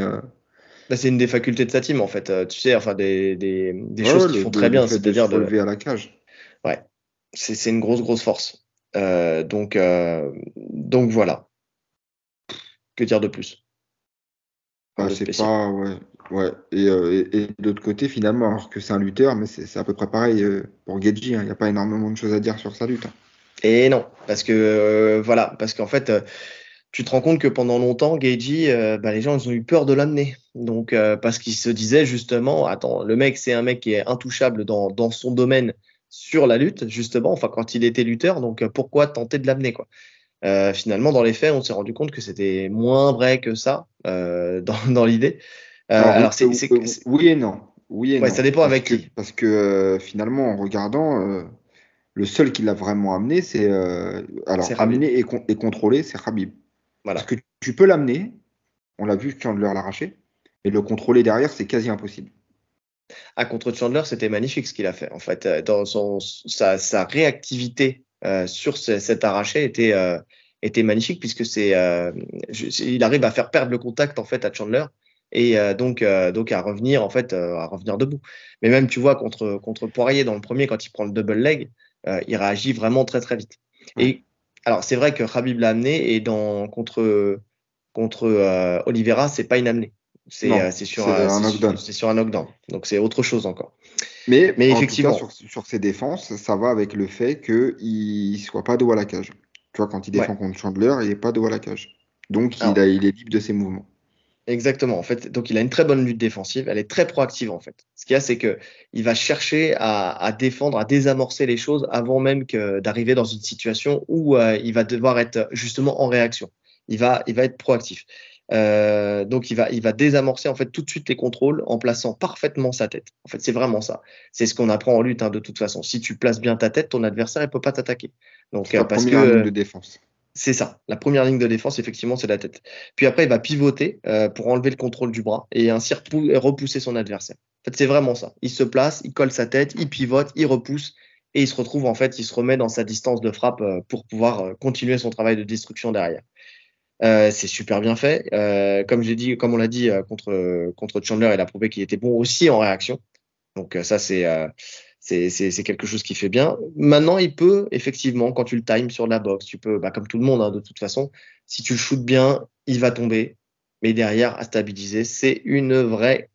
Là, c'est une des facultés de sa team, en fait. Euh, tu sais, enfin, des, des, des choses qu'ils font très bien, c'est-à-dire de. lever à la cage. Ouais. C'est une grosse, grosse force. Euh, donc, euh, donc voilà. Que dire de plus? Ah, C'est pas. Ouais. ouais. Et, et, de l'autre côté, finalement, alors que c'est un lutteur, mais c'est à peu près pareil pour Gedji. Hein. Il n'y a pas énormément de choses à dire sur sa lutte. Hein. Et non, parce que voilà, parce qu'en fait, tu te rends compte que pendant longtemps, Geiji, euh, bah, les gens ils ont eu peur de l'amener. Donc euh, parce qu'ils se disaient justement, attends, le mec c'est un mec qui est intouchable dans, dans, son domaine sur la lutte justement. Enfin quand il était lutteur, donc euh, pourquoi tenter de l'amener quoi? Finalement dans les faits, on s'est rendu compte que c'était moins vrai que ça dans, dans l'idée. alors, c'est, oui et non. Oui et ouais, ça dépend avec qui. Parce que finalement en regardant le seul qui l'a vraiment amené, c'est alors amené et, et, contrôlé, c'est Habib. Parce que tu peux l'amener, on l'a vu, Chandler l'arracher, mais le contrôler derrière, c'est quasi impossible. À contre Chandler, c'était magnifique ce qu'il a fait. En fait, euh, dans son, sa, réactivité euh, sur cet arraché était, euh, était magnifique puisque c'est, il arrive à faire perdre le contact en fait à Chandler et donc, donc à revenir en fait, à revenir debout. Mais même tu vois contre contre Poirier dans le premier quand il prend le double leg, il réagit vraiment très très vite. Et alors c'est vrai que Khabib l'a amené et dans contre contre euh, Oliveira c'est pas une amenée. C'est euh, sur un knockdown. C'est sur un knockdown. Donc c'est autre chose encore. Mais, mais effectivement sur, ses défenses, ça va avec le fait qu'il soit pas dos à la cage. Tu vois, quand il défend contre Chandler, il n'est pas devant la cage. Donc, il, a, il est libre de ses mouvements. Exactement. En fait, donc il a une très bonne lutte défensive. Elle est très proactive en fait. Ce qu'il y a, c'est que il va chercher à, défendre, à désamorcer les choses avant même que d'arriver dans une situation où euh, il va devoir être justement en réaction. Il va, il va être proactif. Euh, donc il va, il va désamorcer en fait tout de suite les contrôles en plaçant parfaitement sa tête. En fait, c'est vraiment ça. C'est ce qu'on apprend en lutte hein, de toute façon. Si tu places bien ta tête, ton adversaire il peut pas t'attaquer. Donc euh, parce que de défense. C'est ça. La première ligne de défense, effectivement, c'est la tête. Puis après, il va pivoter euh, pour enlever le contrôle du bras et ainsi repousser son adversaire. En fait, c'est vraiment ça. Il se place, il colle sa tête, il pivote, il repousse et il se retrouve, en fait, il se remet dans sa distance de frappe euh, pour pouvoir euh, continuer son travail de destruction derrière. C'est super bien fait. comme j'ai dit, comme on l'a dit contre contre Chandler, il a prouvé qu'il était bon aussi en réaction. Donc ça, c'est c'est quelque chose qui fait bien. Maintenant, il peut, effectivement, quand tu le times sur la boxe, tu peux, bah, comme tout le monde, hein, de toute façon, si tu le shootes bien, il va tomber. Mais derrière, à stabiliser, c'est une vraie.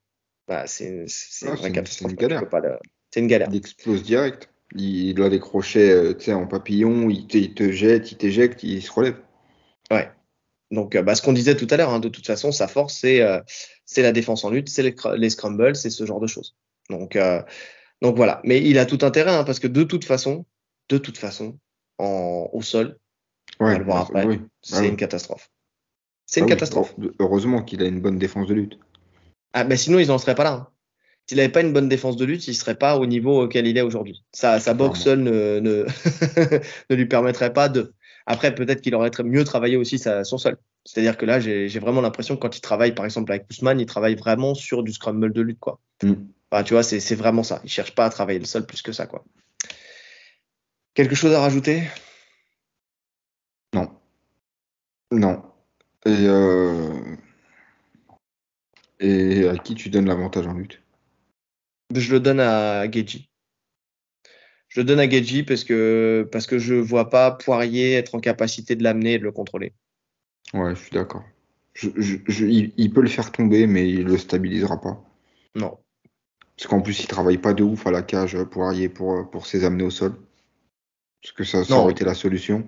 Bah, c'est une, ah, vraie catastrophe. C'est une galère. C'est une galère. Il explose direct. Il doit décrocher euh, en papillon, il te, il te jette, il t'éjecte, il se relève. Ouais. Donc, euh, bah, ce qu'on disait tout à l'heure, hein, de toute façon, sa force, c'est euh, la défense en lutte, c'est les, les, scrambles, c'est ce genre de choses. Donc, donc voilà, mais il a tout intérêt hein, parce que de toute façon, de toute façon, en, au sol, on va le voir après, ah c'est une catastrophe. C'est une ah catastrophe. Heureusement qu'il a une bonne défense de lutte. Ah, mais sinon, ils n'en seraient pas là. Hein. S'il n'avait pas une bonne défense de lutte, il ne serait pas au niveau auquel il est aujourd'hui. Sa, sa boxe seule ne, ne, ne, lui permettrait pas de. Après, peut-être qu'il aurait mieux travaillé aussi sa, son sol. C'est-à-dire que là, j'ai vraiment l'impression que quand il travaille, par exemple, avec Ousmane, il travaille vraiment sur du scramble de lutte. Quoi. Mm tu vois, c'est vraiment ça. Il cherche pas à travailler le sol plus que ça, quoi. Quelque chose à rajouter? Non. Non. Et, euh, Et à qui tu donnes l'avantage en lutte? Je le donne à Geji. Je le donne à Geji parce que, parce que je vois pas Poirier être en capacité de l'amener et de le contrôler. Ouais, je suis d'accord. il, il, peut le faire tomber, mais il le stabilisera pas. Non. Parce qu'en plus, il travaille pas de ouf à la cage pour arriver pour, pour ses amener au sol. Parce que ça, ça aurait été la solution.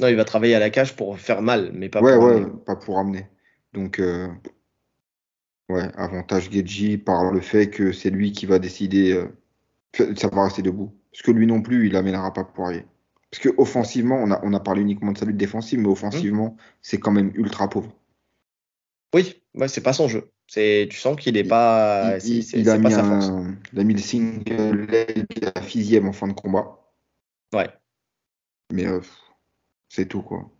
Non, il va travailler à la cage pour faire mal, mais pas pour amener. pas pour amener. Donc, euh, ouais, avantage Geji par le fait que c'est lui qui va décider. Euh, ça va rester debout. Parce que lui non plus, il amènera pas Poirier. Parce que offensivement, on a, on a parlé uniquement de sa lutte défensive, mais offensivement, c'est quand même ultra pauvre. Oui, ouais, c'est pas son jeu. C'est, tu sens qu'il n'est pas. Il, a mis le single leg à en fin de combat. Ouais. Mais euh, c'est tout, quoi.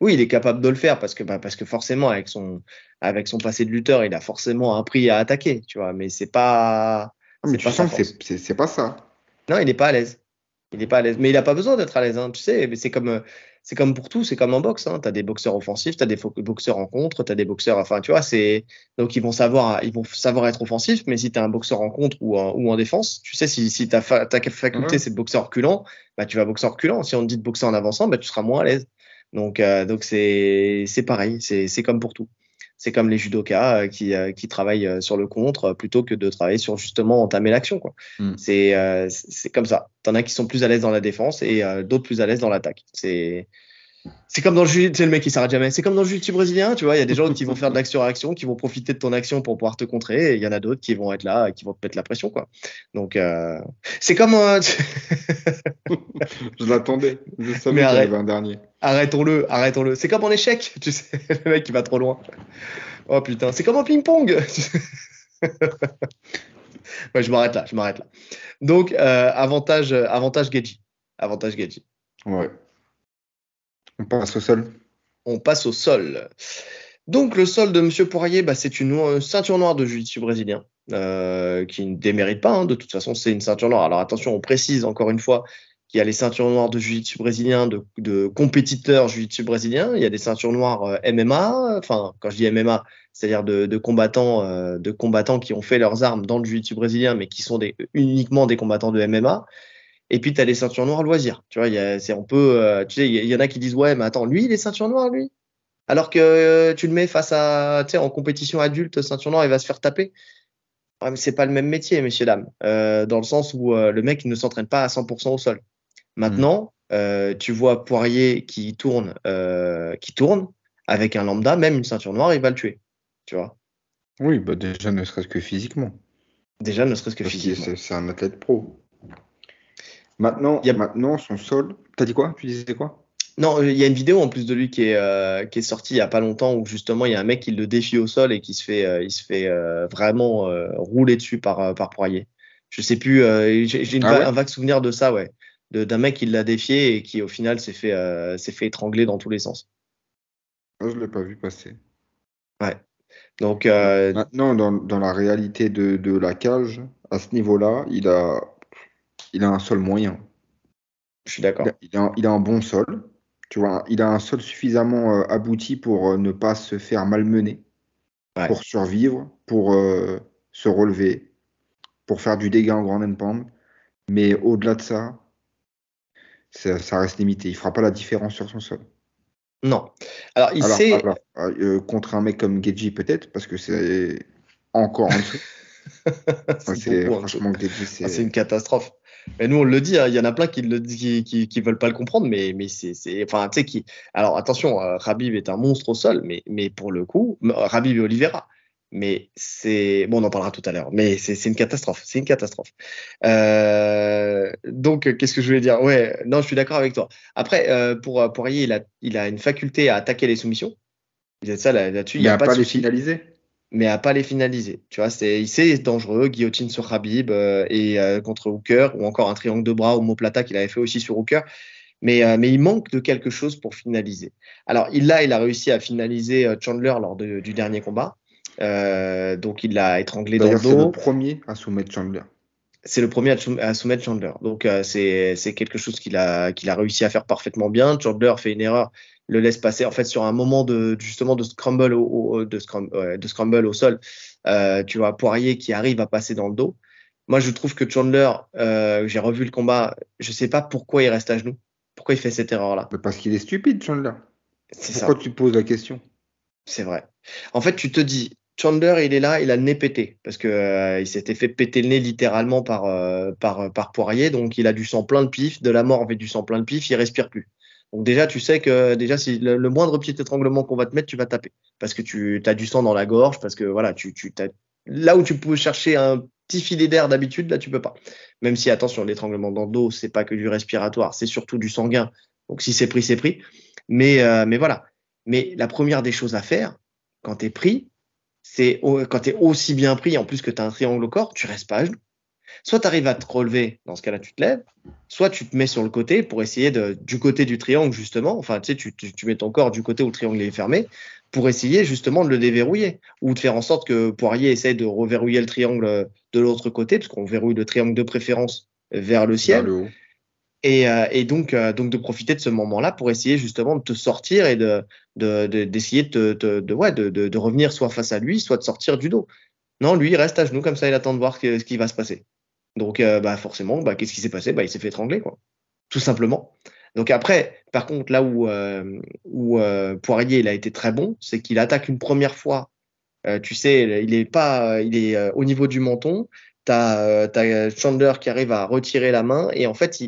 Oui, il est capable de le faire parce que, bah, parce que forcément, avec son, avec son passé de lutteur, il a forcément un prix à attaquer, tu vois. Mais c'est pas. mais tu sens que c'est pas ça. Non, il n'est pas à l'aise. Il n'est pas à l'aise. Mais il n'a pas besoin d'être à l'aise, hein, tu sais. C'est comme, euh, c'est comme pour tout, c'est comme en boxe. Hein. Tu as des boxeurs offensifs, tu as des boxeurs en contre, tu as des boxeurs. Enfin, tu vois, c'est. Donc, ils vont, savoir, ils vont savoir être offensifs, mais si tu es un boxeur en contre ou en, ou en défense, tu sais, si, si ta, ta faculté, c'est de boxer reculant, bah, tu vas boxer reculant. Si on te dit de boxer en avançant, bah, tu seras moins à l'aise. Donc, euh, donc c'est pareil, c'est comme pour tout c'est comme les judokas euh, qui, euh, qui travaillent euh, sur le contre plutôt que de travailler sur justement entamer l'action. quoi. Mm. C'est c'est comme ça. T'en as qui sont plus à l'aise dans la défense et d'autres plus à l'aise dans l'attaque. C'est c'est comme dans le jeu, c'est le mec qui s'arrête jamais. C'est comme dans le jiu brésilien, tu vois. Il y a des gens qui vont faire de l'action-réaction, qui vont profiter de ton action pour pouvoir te contrer. Et il y en a d'autres qui vont être là, et qui vont te mettre la pression, quoi. Donc, euh... c'est comme. je l'attendais. Je savais qu'il y avait un dernier. Arrêtons-le, arrêtons-le. C'est comme en échec, tu sais. Le mec qui va trop loin. Oh putain, c'est comme en ping-pong. ouais, je m'arrête là, je m'arrête là. Donc, euh, avantage, avantage Geji. Avantage Geji. Ouais. On passe au sol. On passe au sol. Donc le sol de Monsieur Poirier, bah, c'est une ceinture noire de jiu brésilien. Euh, qui ne démérite pas, hein. de toute façon c'est une ceinture noire. Alors attention, on précise encore une fois qu'il y a les ceintures noires de jiu brésilien, de, compétiteurs jiu brésiliens, il y a des ceintures noires euh, MMA, enfin quand je dis MMA, c'est-à-dire de, combattants, euh, de combattants qui ont fait leurs armes dans le jiu brésilien, mais qui sont uniquement des combattants de MMA. Et puis, tu as les ceintures noires loisirs. Tu vois, y a, on peut, euh, tu sais, il y, en a qui disent, ouais, mais attends, lui, il est ceinture noire, lui? Alors que euh, tu le mets face à, tu sais, en compétition adulte, ceinture noire, il va se faire taper. Ouais, mais c'est pas le même métier, messieurs, dames. Euh, dans le sens où le mec, il ne s'entraîne pas à 100% au sol. Maintenant, euh, tu vois Poirier qui tourne, qui tourne avec un lambda, même une ceinture noire, il va le tuer. Tu vois? Oui, bah déjà ne serait-ce que physiquement. Déjà ne serait-ce que physiquement. C'est un athlète pro. Maintenant, maintenant son sol. T'as dit quoi? Tu disais quoi? Non, il y a une vidéo en plus de lui qui est, euh, qui est sortie il y a pas longtemps où justement il y a un mec qui le défie au sol et qui se fait, il se fait vraiment rouler dessus par, par Poirier. Je sais plus, j'ai ah un vague souvenir de ça, ouais d'un mec qui l'a défié et qui au final s'est fait, euh, s'est fait étrangler dans tous les sens. Je ne l'ai pas vu passer. Ouais. Donc, euh, Maintenant, dans, dans, la réalité de, de, la cage, à ce niveau-là, il a, il a un sol moyen. Je suis d'accord. Il, a, il a un bon sol. Tu vois, il a un sol suffisamment euh, abouti pour ne pas se faire malmener, pour survivre, pour se relever, pour faire du dégât en grand end Mais au-delà de ça, ça, reste limité. Il fera pas la différence sur son sol. Non. Alors, il sait. Euh, contre un mec comme Geji, peut-être, parce que c'est encore en dessous. c'est franchement, c'est. Ah, c'est une catastrophe. Mais nous, on le dit, hein, il y en a plein qui ne qui, qui, qui, veulent pas le comprendre, mais, mais c'est. Enfin, tu sais, qui. Alors, attention, euh, Rabib est un monstre au sol, mais, mais pour le coup, Rabib et Oliveira, mais c'est bon, on en parlera tout à l'heure. Mais c'est une catastrophe, c'est une catastrophe. Euh, donc, qu'est-ce que je voulais dire? Ouais, non, je suis d'accord avec toi. Après, euh, pour Poirier, il a, il a une faculté à attaquer les soumissions. Il a ça là-dessus. il a, pas, les finaliser. Mais à pas les finaliser. Tu vois, c'est, c'est dangereux. Guillotine sur Habib euh, et contre Hooker, ou encore un triangle de bras au plata qu'il avait fait aussi sur Hooker. Mais, mais il manque de quelque chose pour finaliser. Alors, il, là, il a réussi à finaliser Chandler lors du dernier combat. Euh, donc il l'a étranglé dans le dos. C'est le premier à soumettre Chandler. C'est le premier à, soumettre Chandler. Donc euh, c'est quelque chose qu'il a, qu'il a réussi à faire parfaitement bien. Chandler fait une erreur, le laisse passer en fait sur un moment de justement de scramble au, de, scramble, de scramble au sol. Euh, tu vois Poirier qui arrive à passer dans le dos. Moi je trouve que Chandler, j'ai revu le combat, je sais pas pourquoi il reste à genoux. Pourquoi il fait cette erreur là Parce qu'il est stupide Chandler. Pourquoi tu poses la question? C'est vrai. En fait, tu te dis, Chandler, il est là, il a le nez pété parce que euh, il s'était fait péter le nez littéralement par, euh, par, par Poirier, donc il a du sang plein de pif, de la mort avec du sang plein de pif, il respire plus. Donc déjà, tu sais que déjà, si le, moindre pied d'étranglement qu'on va te mettre, tu vas taper parce que tu as du sang dans la gorge, parce que voilà, tu, tu là où tu peux chercher un petit filet d'air d'habitude, là tu peux pas. Même si attention, l'étranglement dans le dos, c'est pas que du respiratoire, c'est surtout du sanguin. Donc si c'est pris, c'est pris. Mais euh, mais voilà. Mais la première des choses à faire quand tu es pris, c'est quand tu es aussi bien pris, en plus que tu as un triangle au corps, tu restes pas à genoux. Soit tu arrives à te relever, dans ce cas-là, tu te lèves, soit tu te mets sur le côté pour essayer de, du côté du triangle, justement, enfin, tu sais, tu, tu, mets ton corps du côté où le triangle est fermé, pour essayer justement de le déverrouiller, ou de faire en sorte que Poirier essaye de reverrouiller le triangle de l'autre côté, parce qu'on verrouille le triangle de préférence vers le ciel. Vers le haut. Et, euh, et donc, euh, donc de profiter de ce moment-là pour essayer justement de te sortir et de d'essayer de, de, de, ouais, de, de, revenir soit face à lui, soit de sortir du dos. Non, lui, il reste à genoux comme ça, il attend de voir ce qui va se passer. Donc, euh, bah, forcément, bah, qu'est-ce qui s'est passé? Bah, Il s'est fait étrangler, quoi. Tout simplement. Donc après, par contre, là où, où Poirier il a été très bon, c'est qu'il attaque une première fois. tu sais, il est pas, il est au niveau du menton. T'as as Chandler qui arrive à retirer la main et en fait,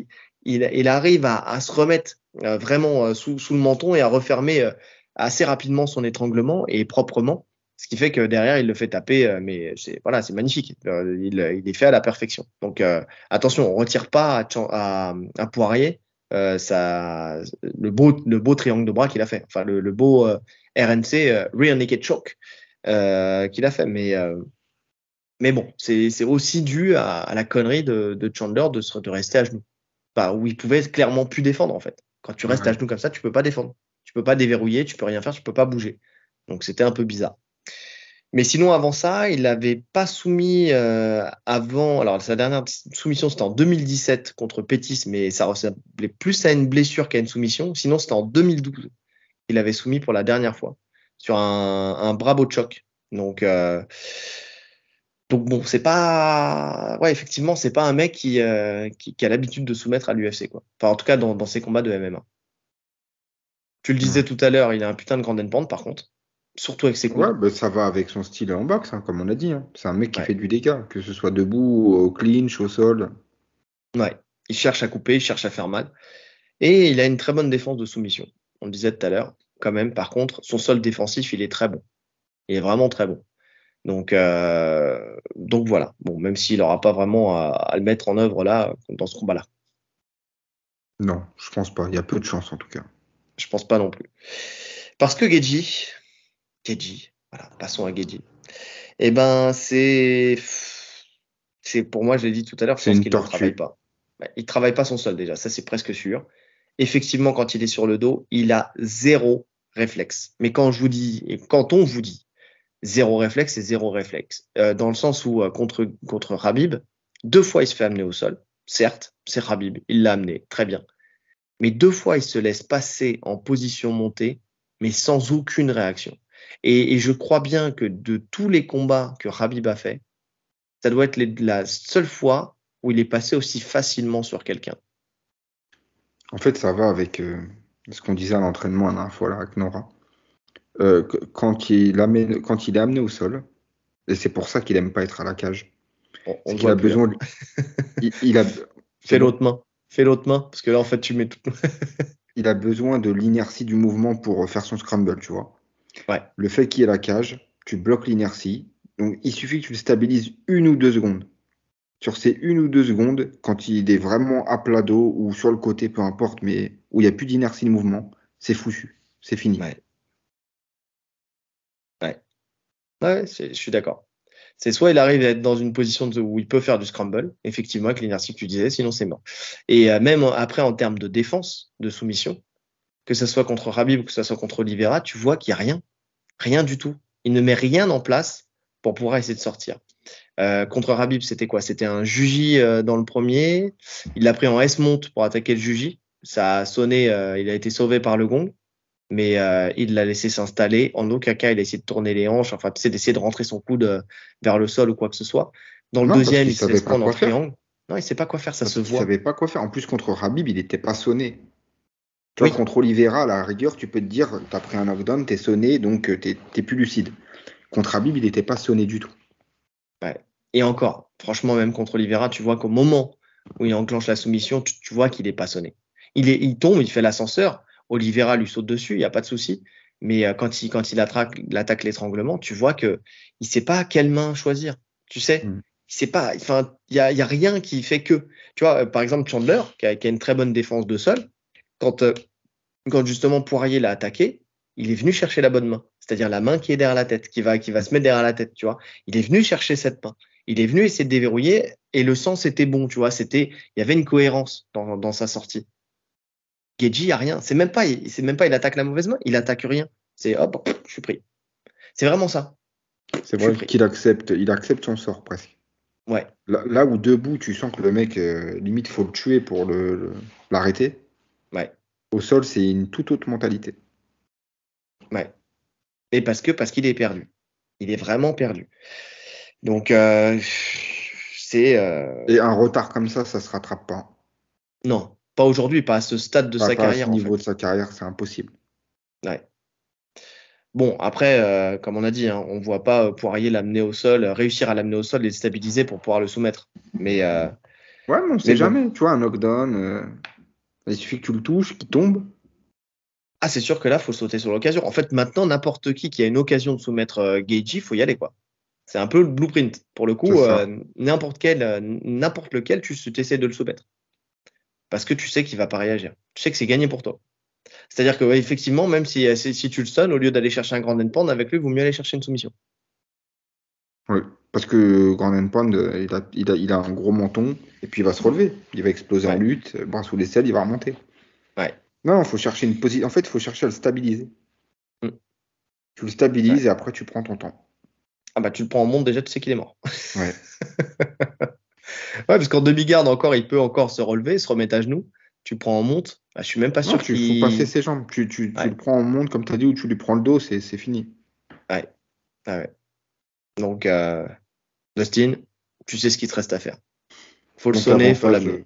il, arrive à, se remettre euh, vraiment euh, sous, le menton et à refermer euh, assez rapidement son étranglement et proprement. Ce qui fait que derrière, il le fait taper, mais c'est voilà, c'est magnifique. Il, est fait à la perfection. Donc attention, on retire pas à, Poirier ça, le beau, le beau triangle de bras qu'il a fait. Enfin, le, beau RNC Rear Naked Choke qu'il a fait. Mais mais bon, c'est aussi dû à, la connerie de, Chandler de, de rester à genoux où il pouvait clairement plus défendre en fait. Quand tu restes à genoux comme ça, tu peux pas défendre. Tu peux pas déverrouiller, tu peux rien faire, tu peux pas bouger. Donc c'était un peu bizarre. Mais sinon, avant ça, il n'avait pas soumis euh, avant. Alors, sa dernière soumission, c'était en 2017 contre Pétis, mais ça ressemblait plus à une blessure qu'à une soumission. Sinon, c'était en 2012 qu'il avait soumis pour la dernière fois sur un, un Bravo Choc. Donc, euh, donc bon, c'est pas, ouais, effectivement, c'est pas un mec qui, euh, qui, a l'habitude de soumettre à l'UFC, quoi. Enfin, en tout cas, dans, dans ses combats de MMA. Tu le disais tout à l'heure, il a un putain de grand endpoint, par contre. Surtout avec ses coups. Ouais, bah, ça va avec son style en boxe, hein, comme on a dit. Hein. C'est un mec qui fait du dégât, que ce soit debout, au clinch, au sol. Ouais. Il cherche à couper, il cherche à faire mal. Et il a une très bonne défense de soumission. On le disait tout à l'heure, quand même. Par contre, son sol défensif, il est très bon. Il est vraiment très bon. Donc, euh, donc voilà. Bon, même s'il n'aura pas vraiment à, le mettre en œuvre là, dans ce combat-là. Non, je pense pas. Il y a peu de chance en tout cas. Je pense pas non plus. Parce que Geji, Geji, voilà, passons à Geji. Eh ben, c'est, c'est pour moi, je l'ai dit tout à l'heure, je pense qu'il ne travaille pas. Il travaille pas son sol déjà, ça c'est presque sûr. Effectivement, quand il est sur le dos, il a zéro réflexe. Mais quand je vous dis, et quand on vous dit zéro réflexe, c'est zéro réflexe. Euh, dans le sens où euh, contre, contre Rabib, deux fois il se fait amener au sol. Certes, c'est Rabib, il l'a amené, très bien. Mais deux fois il se laisse passer en position montée, mais sans aucune réaction. Et, je crois bien que de tous les combats que Rabib a fait, ça doit être la seule fois où il est passé aussi facilement sur quelqu'un. En fait, ça va avec euh, ce qu'on disait à l'entraînement la dernière fois là, avec Nora. Euh, quand, il amène, quand il est amené au sol, et c'est pour ça qu'il aime pas être à la cage. On, a besoin. il, a. Fais l'autre main. Fais l'autre main, parce que là, en fait, tu mets tout. il a besoin de l'inertie du mouvement pour faire son scramble, tu vois. Ouais. Le fait qu'il y ait la cage, tu bloques l'inertie. Donc, il suffit que tu le stabilises une ou deux secondes. Sur ces une ou deux secondes, quand il est vraiment à plat dos ou sur le côté, peu importe, mais où il n'y a plus d'inertie de mouvement, c'est foutu. C'est fini. Ouais. Ouais, je suis d'accord. C'est soit il arrive à être dans une position où il peut faire du scramble, effectivement, avec l'inertie que tu disais, sinon c'est mort. Et euh, même après, en termes de défense, de soumission, que ce soit contre Rabib ou que ce soit contre Oliveira, tu vois qu'il n'y a rien. Rien du tout. Il ne met rien en place pour pouvoir essayer de sortir. Euh, contre Rabib, c'était quoi? C'était un Juji euh, dans le premier. Il l'a pris en S-monte pour attaquer le Juji. Ça a sonné, il a été sauvé par le gong mais euh, il l'a laissé s'installer. En aucun cas, il a essayé de tourner les hanches, enfin, sais, d'essayer de rentrer son coude euh, vers le sol ou quoi que ce soit. Dans le deuxième, il, se laisse prendre en triangle. Non, il sait pas quoi faire, ça se voit. Il savait pas quoi faire. En plus, contre Rabib, il était pas sonné. Tu vois, contre Oliveira, à la rigueur, tu peux te dire, tu as pris un knockdown, tu es sonné, donc euh, tu n'es plus lucide. Contre Habib, il n'était pas sonné du tout. Ouais. Et encore, franchement, même contre Oliveira, tu vois qu'au moment où il enclenche la soumission, tu, vois qu'il n'est pas sonné. Il, est, il tombe, il fait l'ascenseur, Oliveira lui saute dessus, il n'y a pas de souci. Mais euh, quand il, quand il attaque, l'étranglement, tu vois que il sait pas quelle main choisir. Tu sais, mm. il sait pas. Enfin, il y a, y a, rien qui fait que. Tu vois, euh, par exemple, Chandler, qui a, une très bonne défense de sol, quand, euh, quand justement Poirier l'a attaqué, il est venu chercher la bonne main. C'est-à-dire la main qui est derrière la tête, qui va, qui va se mettre derrière la tête, tu vois. Il est venu chercher cette main. Il est venu essayer de déverrouiller et le sens était bon, tu vois. C'était, il y avait une cohérence dans, dans sa sortie. Geji, il n'y a rien. C'est même pas, c'est même pas, il attaque la mauvaise main, il attaque rien. C'est hop, je suis pris. C'est vraiment ça. C'est vrai qu'il accepte, il accepte son sort presque. Ouais. Là, où debout, tu sens que le mec, euh, limite, faut le tuer pour le, l'arrêter. Ouais. Au sol, c'est une toute autre mentalité. Ouais. Et parce que parce qu'il est perdu. Il est vraiment perdu. Donc euh, c'est. Euh, Et un retard comme ça, ça se rattrape pas. Non, pas aujourd'hui, pas à ce stade de sa carrière. À ce niveau de sa carrière, c'est impossible. Ouais. Bon, après, euh, comme on a dit, hein, on ne voit pas Poirier l'amener au sol, réussir à l'amener au sol et le stabiliser pour pouvoir le soumettre. Mais. ouais, mais on ne sait jamais. Tu vois, un knockdown, il suffit que tu le touches, qu'il tombe. Ah, c'est sûr que là, il faut sauter sur l'occasion. En fait, maintenant, n'importe qui qui a une occasion de soumettre euh, il faut y aller, quoi. C'est un peu le blueprint. Pour le coup, n'importe quel, n'importe lequel, tu essaies de le soumettre parce que tu sais qu'il va pas réagir. Tu sais que c'est gagné pour toi. C'est-à-dire que effectivement, même si, si tu le sonnes, au lieu d'aller chercher un grand endpoint avec lui, il vaut mieux aller chercher une soumission. Oui, parce que grand endpoint, il a, il, a, il a un gros menton et puis il va se relever. Il va exploser en lutte, bras sous selles, il va remonter. Ouais. Non, il faut chercher une position. En fait, il faut chercher à le stabiliser. Mm. Tu le stabilises et après tu prends ton temps. Ah bah tu le prends en monte déjà, tu sais qu'il est mort. Ouais. ouais, parce qu'en demi-garde encore, il peut encore se relever, se remettre à genoux. Tu prends en monte. Bah, je suis même pas sûr qu'il. Il faut passer ses jambes. Tu, tu, tu, le prends en monte, comme tu as dit, ou tu lui prends le dos, c'est fini. Ouais. Ah ouais. Donc, euh, Dustin, tu sais ce qu'il te reste à faire. Faut le sonner, faut l'amener.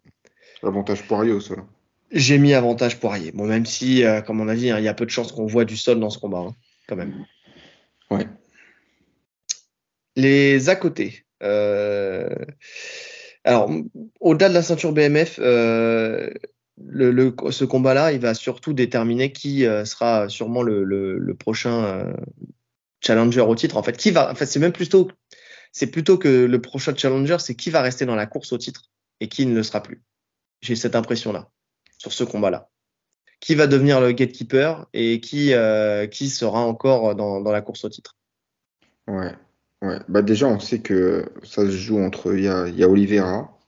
Avantage Poirier au sol. J'ai mis avantage Poirier. Bon, même si, euh, comme on a dit, hein, il y a peu de chances qu'on voit du sol dans ce combat, hein, quand même. Ouais. Les à côté. Euh, Alors, au-delà de la ceinture BMF, euh, le, ce combat-là, il va surtout déterminer qui euh, sera sûrement le, le prochain euh, challenger au titre. En fait, qui va, en fait, c'est même plutôt, c'est plutôt que le prochain challenger, c'est qui va rester dans la course au titre et qui ne le sera plus. J'ai cette impression-là sur ce combat-là. Qui va devenir le gatekeeper et qui, qui sera encore dans, dans la course au titre? Ouais. Ouais. Bah déjà, on sait que ça se joue entre. Il y a, y a Oliveira.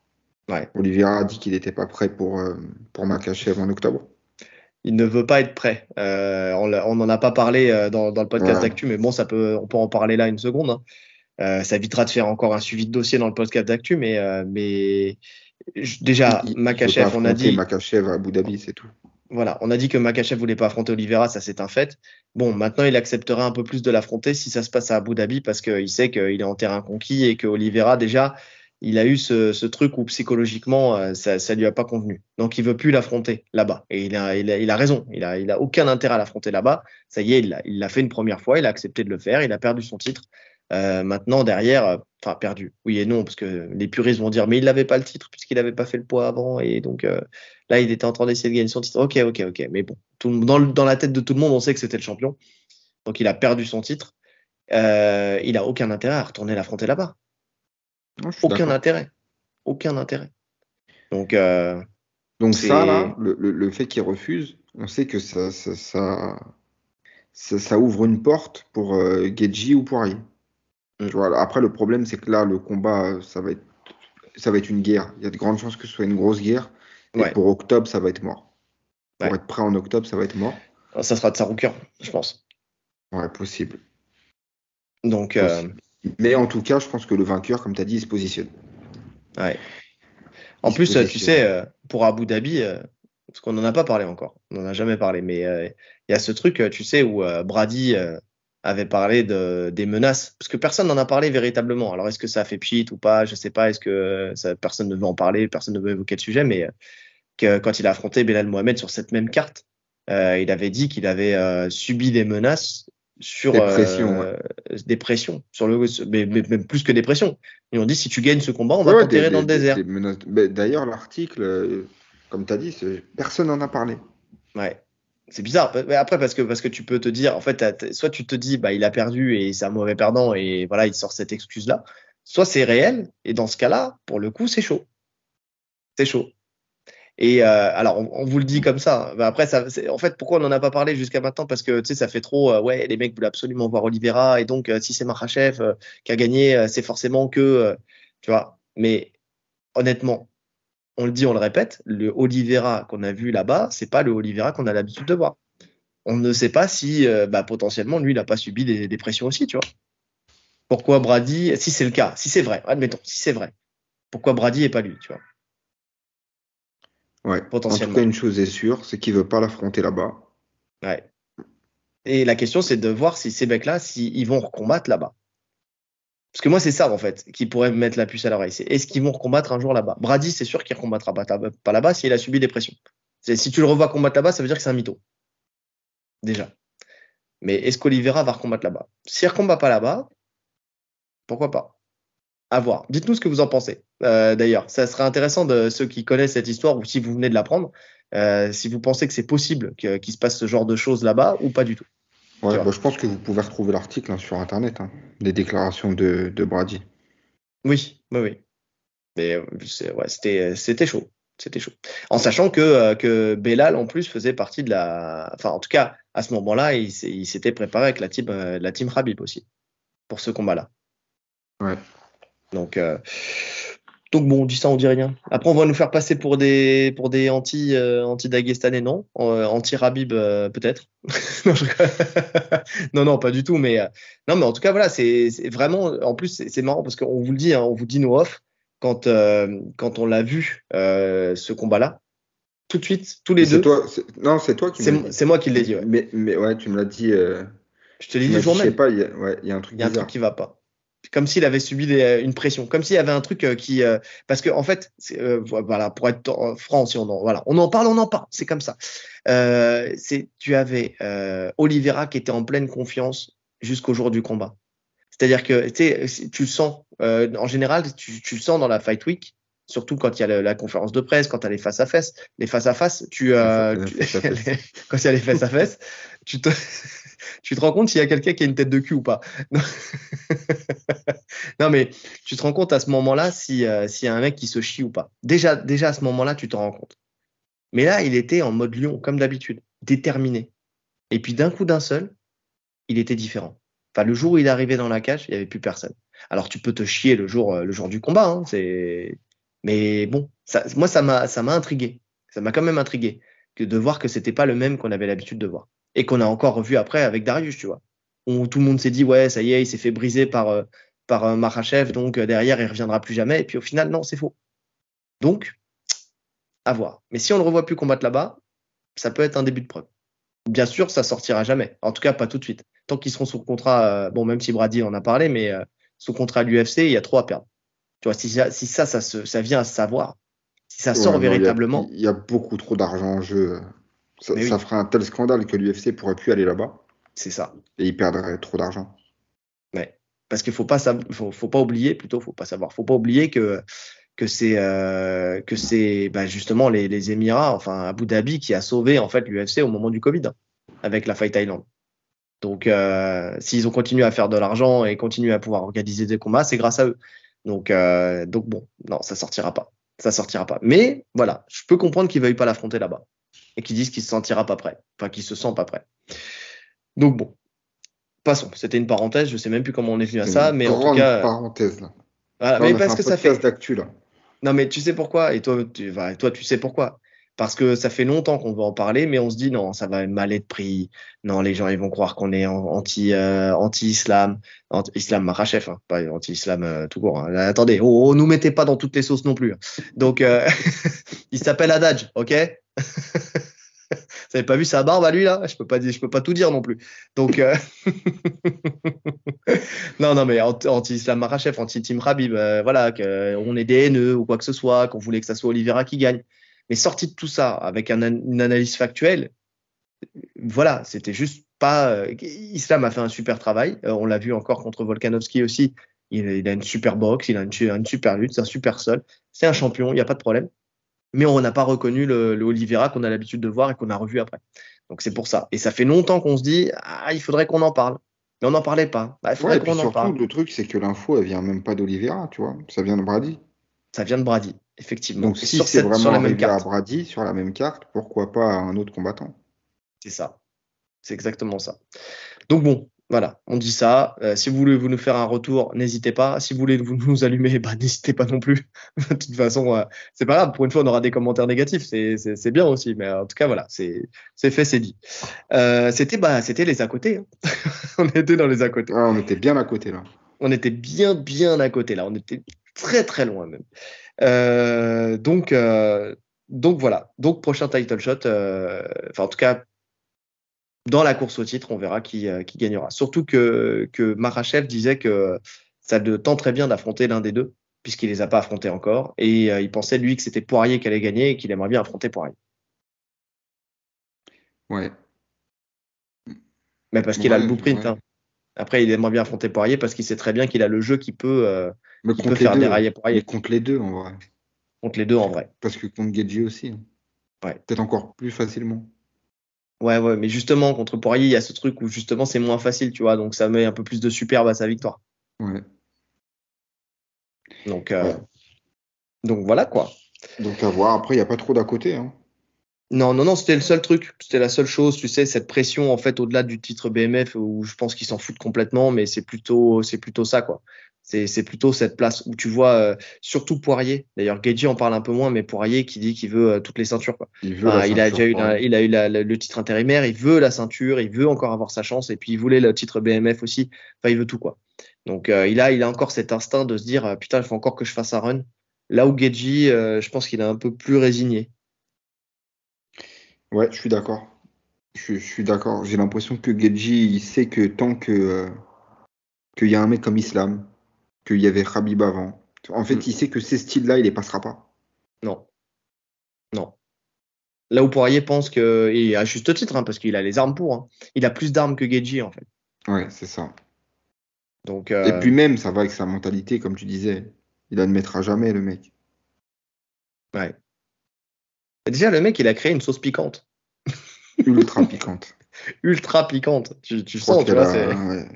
Ouais. Oliveira a dit qu'il n'était pas prêt pour, euh, pour Makachev en octobre. Il ne veut pas être prêt. Euh, on n'en a pas parlé euh, dans, dans le podcast d'actu, mais bon, ça peut, on peut en parler là une seconde. Hein. Euh, ça évitera de faire encore un suivi de dossier dans le podcast d'actu, mais, euh, mais déjà, Makachev, on a dit. Makachev à Abu Dhabi, c'est tout. Voilà, on a dit que Makachev voulait pas affronter Oliveira, ça c'est un fait. Bon, maintenant il accepterait un peu plus de l'affronter si ça se passe à Abu Dhabi parce qu'il sait qu'il est en terrain conquis et que Oliveira déjà il a eu ce, ce truc où psychologiquement euh, ça, ça lui a pas convenu. Donc il veut plus l'affronter là-bas et il a, il a, il a raison. Il a, il a aucun intérêt à l'affronter là-bas. Ça y est, il l'a, il l'a fait une première fois, il a accepté de le faire, il a perdu son titre. Euh, maintenant, derrière, euh, enfin perdu, oui et non, parce que les puristes vont dire, mais il n'avait pas le titre puisqu'il n'avait pas fait le poids avant, et donc euh, là, il était en train d'essayer de gagner son titre. Ok, ok, ok, mais bon, tout, dans, dans, la tête de tout le monde, on sait que c'était le champion, donc il a perdu son titre. Euh, il a aucun intérêt à retourner l'affronter là-bas. Aucun intérêt, aucun intérêt. Donc, euh, donc ça là, le, le, le fait qu'il refuse, on sait que ça, ça, ça, ça, ouvre une porte pour euh, Geji ou Poirier. Mm. après, le problème, c'est que là, le combat, ça va, être, ça va être une guerre. Il y a de grandes chances que ce soit une grosse guerre. Et pour octobre, ça va être mort. Pour être prêt en octobre, ça va être mort. Ça sera de Sarouker, je pense. Ouais, possible. Donc, euh, Mais en tout cas, je pense que le vainqueur, comme tu as dit, il se positionne. Ouais. En plus, tu sais, euh, pour Abu Dhabi, euh, parce qu'on n'en a pas parlé encore, on n'en a jamais parlé, mais il y a ce truc, tu sais, où Brady avait parlé de, des menaces, parce que personne n'en a parlé véritablement. Alors, est-ce que ça a fait pchit ou pas? Je sais pas. Est-ce que ça, personne ne veut en parler, personne ne veut évoquer le sujet, mais que quand il a affronté Belal Mohamed sur cette même carte, euh, il avait dit qu'il avait euh, subi des menaces sur des pressions, euh, des pressions sur le, mais, mais, même plus que des pressions. Ils ont dit si tu gagnes ce combat, on va ouais, t'enterrer dans le désert. D'ailleurs, l'article, euh, comme tu as dit, personne n'en a parlé. Ouais c'est bizarre. Après, parce que, parce que tu peux te dire, en fait, soit tu te dis, bah, il a perdu et c'est un mauvais perdant et voilà, il sort cette excuse-là. Soit c'est réel et dans ce cas-là, pour le coup, c'est chaud. C'est chaud. Et euh, alors, on, vous le dit comme ça. Bah, après, ça, en fait, pourquoi on n'en a pas parlé jusqu'à maintenant? Parce que tu sais, ça fait trop. Euh, ouais, les mecs voulaient absolument voir Oliveira et donc euh, si c'est Marachev euh, qui a gagné, c'est forcément que, tu vois. Mais honnêtement, on le dit, on le répète, le Oliveira qu'on a vu là-bas, c'est pas le Oliveira qu'on a l'habitude de voir. On ne sait pas si euh, bah, potentiellement lui, il n'a pas subi des, des, pressions aussi, tu vois. Pourquoi Brady, si c'est le cas, si c'est vrai, admettons, si c'est vrai, pourquoi Brady et pas lui, tu vois. Ouais, potentiellement. En tout cas, une chose est sûre, c'est qu'il veut pas l'affronter là-bas. Ouais. Et la question, c'est de voir si ces mecs-là, s'ils vont combattre là-bas. Parce que moi, c'est ça, en fait, qui pourrait me mettre la puce à l'oreille. C'est est-ce qu'ils vont combattre un jour là-bas? Brady, c'est sûr qu'il ne combattra pas, là-bas s'il a subi des pressions. Si tu le revois combattre là-bas, ça veut dire que c'est un mytho. Déjà. Mais est-ce qu'Olivera va recombattre là-bas? S'il ne recombat pas là-bas, pourquoi pas? À voir. Dites-nous ce que vous en pensez. Euh, D'ailleurs, ça serait intéressant de ceux qui connaissent cette histoire ou si vous venez de l'apprendre, euh, si vous pensez que c'est possible qu'il se passe ce genre de choses là-bas ou pas du tout. Ouais, bah, je pense que vous pouvez retrouver l'article hein, sur Internet, hein, des déclarations de, de Brady. Oui, oui, oui. Mais ouais, c'était, c'était chaud. C'était chaud. En sachant que, euh, que Belal, en plus, faisait partie de la. Enfin, en tout cas, à ce moment-là, il, il s'était préparé avec la team, euh, la team Habib aussi, pour ce combat-là. Ouais. Donc, euh, donc bon, on dit ça, on dit rien. Après, on va nous faire passer pour des pour des anti euh, anti dagestanais, non euh, Anti Rabib euh, peut-être. non, non, pas du tout. Mais euh, non, mais en tout cas, voilà, c'est vraiment. En plus, c'est marrant parce qu'on vous le dit, hein, on vous dit nos off quand quand on l'a vu ce combat-là. Tout de suite, tous les deux. Toi, non, c'est toi qui. C'est moi qui l'ai dit. Ouais. Mais mais ouais, tu me l'as dit. Je te l'ai dit le jour même. Je sais pas, il y a, ouais, y a un truc. Il y a un truc qui va pas comme s'il avait subi des, une pression, comme s'il y avait un truc euh, qui, euh, parce que en fait, euh, voilà, pour être franc, si on en, voilà, on en parle, on en parle, c'est comme ça. c'est, tu avais Oliveira qui était en pleine confiance jusqu'au jour du combat. C'est-à-dire que tu sens, en général, tu, tu sens dans la fight week Surtout quand il y a la, conférence de presse, quand tu as les face à face. Les face à face, tu, euh, quand il y a les face à face, tu te, tu te rends compte s'il y a quelqu'un qui a une tête de cul ou pas. non, mais tu te rends compte à ce moment-là s'il euh, y a un mec qui se chie ou pas. Déjà, déjà à ce moment-là, tu te rends compte. Mais là, il était en mode lion, comme d'habitude, déterminé. Et puis d'un coup d'un seul, il était différent. Enfin, le jour où il arrivé dans la cage, il n'y avait plus personne. Alors tu peux te chier le jour, euh, le jour du combat, hein, c'est. Mais bon, moi ça m'a, ça m'a intrigué. Ça m'a quand même intrigué que de voir que c'était pas le même qu'on avait l'habitude de voir et qu'on a encore revu après avec Darius, tu vois. Tout le monde s'est dit ouais, ça y est, il s'est fait briser par euh, par euh, Marachev, donc derrière il reviendra plus jamais. Et puis au final, non, c'est faux. Donc, à voir. Mais si on ne le revoit plus combattre là-bas, ça peut être un début de preuve. Bien sûr, ça sortira jamais. En tout cas, pas tout de suite. Tant qu'ils seront sous contrat, bon, même si Brady en a parlé, mais sous contrat à l'UFC, il y a trop à perdre. Tu vois, si ça, si ça, ça, ça vient à se savoir, si ça sort véritablement. Il y, a beaucoup trop d'argent en jeu. Ça, ça fera un tel scandale que l'UFC pourrait plus aller là-bas. C'est ça. Et il perdrait trop d'argent. Ouais. Parce qu'il faut pas faut, faut, pas oublier, plutôt, faut pas savoir, faut pas oublier que que c'est euh, que c'est bah, justement les, les, Émirats, enfin Abu Dhabi, qui a sauvé en fait l'UFC au moment du Covid hein, avec la Fight Island. Donc, euh, s'ils ont continué à faire de l'argent et continué à pouvoir organiser des combats, c'est grâce à eux. Donc, euh, donc bon, non, ça sortira pas. Ça sortira pas. Mais voilà, je peux comprendre qu'ils veuillent pas l'affronter là-bas et qu'ils disent qu'il se sentira pas prêt, enfin qu'il se sent pas prêt. Donc bon, passons. C'était une parenthèse. Je sais même plus comment on est venu à ça, mais en tout cas. Parenthèse là. Voilà, mais parce que ça fait. d'actu là. Non, mais tu sais pourquoi? Et toi, tu, toi, tu sais pourquoi? Parce que ça fait longtemps qu'on veut en parler, mais on se dit non, ça va mal être pris. Non, les gens ils vont croire qu'on est anti euh, anti islam, anti islam marachef, hein, pas anti islam euh, tout court. Hein. Attendez, oh, oh, nous mettez pas dans toutes les sauces non plus. Hein. Donc euh, il s'appelle Adaj, ok? Vous avez pas vu sa barbe à lui là? Je peux pas dire, je peux pas tout dire non plus. Donc euh, non, non, mais anti-Islam Marachef, anti-Tim Rabib, voilà, qu'on est des haineux ou quoi que ce soit, qu'on voulait que ça soit Oliveira qui gagne. Mais sorti de tout ça, avec un, une analyse factuelle, voilà, c'était juste pas. Euh, Islam a fait un super travail. Euh, on l'a vu encore contre Volkanovski aussi. Il, il, a une super boxe, il a une, une super lutte, c'est un super sol. C'est un champion, il n'y a pas de problème. Mais on n'a pas reconnu le, le Oliveira qu'on a l'habitude de voir et qu'on a revu après. Donc c'est pour ça. Et ça fait longtemps qu'on se dit, ah, il faudrait qu'on en parle. Mais on n'en parlait pas. Bah, il faudrait qu'on en parle. Le truc, c'est que l'info, elle vient même pas d'Oliveira, tu vois. Ça vient de Brady. Ça vient de Brady effectivement. Donc si c'est vraiment la même carte. à Brady sur la même carte, pourquoi pas un autre combattant? C'est ça. C'est exactement ça. Donc bon, voilà, on dit ça. Euh, si vous voulez vous nous faire un retour, n'hésitez pas. Si vous voulez vous nous allumer, bah, n'hésitez pas non plus. de toute façon, euh, c'est pas grave. Pour une fois, on aura des commentaires négatifs. C'est bien aussi. Mais en tout cas, voilà, c'est fait, c'est dit. Euh, c'était bah, les à côté. Hein. on était dans les à côté. Ah, on était bien à côté là. On était bien, bien à côté là. On était très, très loin même. Euh, donc, euh, donc voilà. Donc prochain title shot. Euh, enfin, en tout cas, dans la course au titre, on verra qui, qui gagnera. Surtout que, que Marachev disait que ça le tenterait bien d'affronter l'un des deux, puisqu'il les a pas affrontés encore. Et il pensait, lui, que c'était Poirier qui allait gagner et qu'il aimerait bien affronter Poirier. Ouais. Mais parce qu'il a le blueprint. Hein. Après, il aimerait bien affronter Poirier parce qu'il sait très bien qu'il a le jeu qui peut, mais peut faire deux, dérailler Poirier. contre les deux, en vrai. Contre les deux, en vrai. Parce que contre Gedji aussi. Hein. Ouais. Peut-être encore plus facilement. Ouais, ouais, mais justement, contre Poirier, il y a ce truc où justement c'est moins facile, tu vois, donc ça met un peu plus de superbe à sa victoire. Ouais. Donc, euh, donc voilà quoi. Donc à voir. Après, il n'y a pas trop d'à côté. Hein. Non, non, non, c'était le seul truc. C'était la seule chose, tu sais, cette pression en fait au-delà du titre BMF où je pense qu'ils s'en foutent complètement, mais c'est plutôt, c'est plutôt ça quoi. C'est plutôt cette place où tu vois, euh, surtout Poirier. D'ailleurs, Geji en parle un peu moins, mais Poirier qui dit qu'il veut euh, toutes les ceintures. Quoi. Il, a déjà eu, il a eu le titre intérimaire, il veut la ceinture, il veut encore avoir sa chance, et puis il voulait le titre BMF aussi. Enfin, il veut tout quoi. Donc euh, il a, il a encore cet instinct de se dire putain, il faut encore que je fasse un run. Là où Geji, je pense qu'il est un peu plus résigné. Ouais, je suis d'accord. Je, je, suis d'accord. J'ai l'impression que Geji, il sait que tant que qu'il y a un mec comme Islam qu'il y avait Khabib avant. En fait, mm. il sait que ces styles-là, il les passera pas. Non. Non. Là où Poirier pense que, et à juste titre, hein, parce qu'il a les armes pour, hein. il a plus d'armes que Geji en fait. Ouais, c'est ça. Donc, euh, Et puis même, ça va avec sa mentalité, comme tu disais. Il admettra jamais le mec. Ouais. Déjà, le mec, il a créé une sauce piquante. Ultra piquante. Ultra piquante. Tu, sens, tu vois.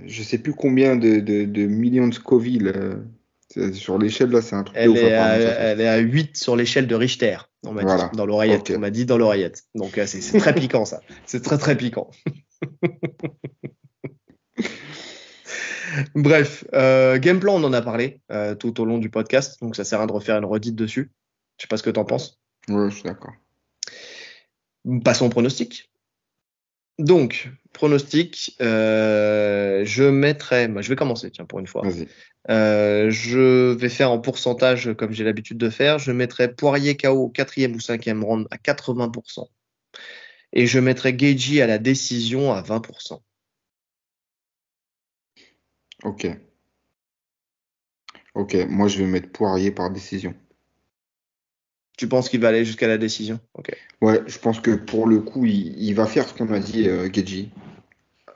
Je sais plus combien de, de, millions de Scoville. Euh, sur l'échelle, là, c'est un truc. Elle, est à, elle est à 8 sur l'échelle de Richter. On m'a dit dans l'oreillette. On m'a dit dans l'oreillette. Donc, euh, c'est très piquant, ça. C'est très, très piquant. Bref, euh, game plan, on en a parlé euh, tout au long du podcast, donc ça sert à rien de refaire une redite dessus. Je sais pas ce que tu en penses. Ouais, je suis d'accord. Passons au pronostic. Donc, pronostic, euh, je mettrai, bah, je vais commencer, tiens, pour une fois. je vais faire en pourcentage comme j'ai l'habitude de faire. Je mettrai Poirier KO quatrième ou cinquième round à 80%. Et je mettrai Geiji à la décision à 20%. Ok. Ok, moi je vais mettre Poirier par décision. Tu penses qu'il va aller jusqu'à la décision? Ok. Ouais, je pense que pour le coup, il, va faire ce qu'on a dit, euh, Geji.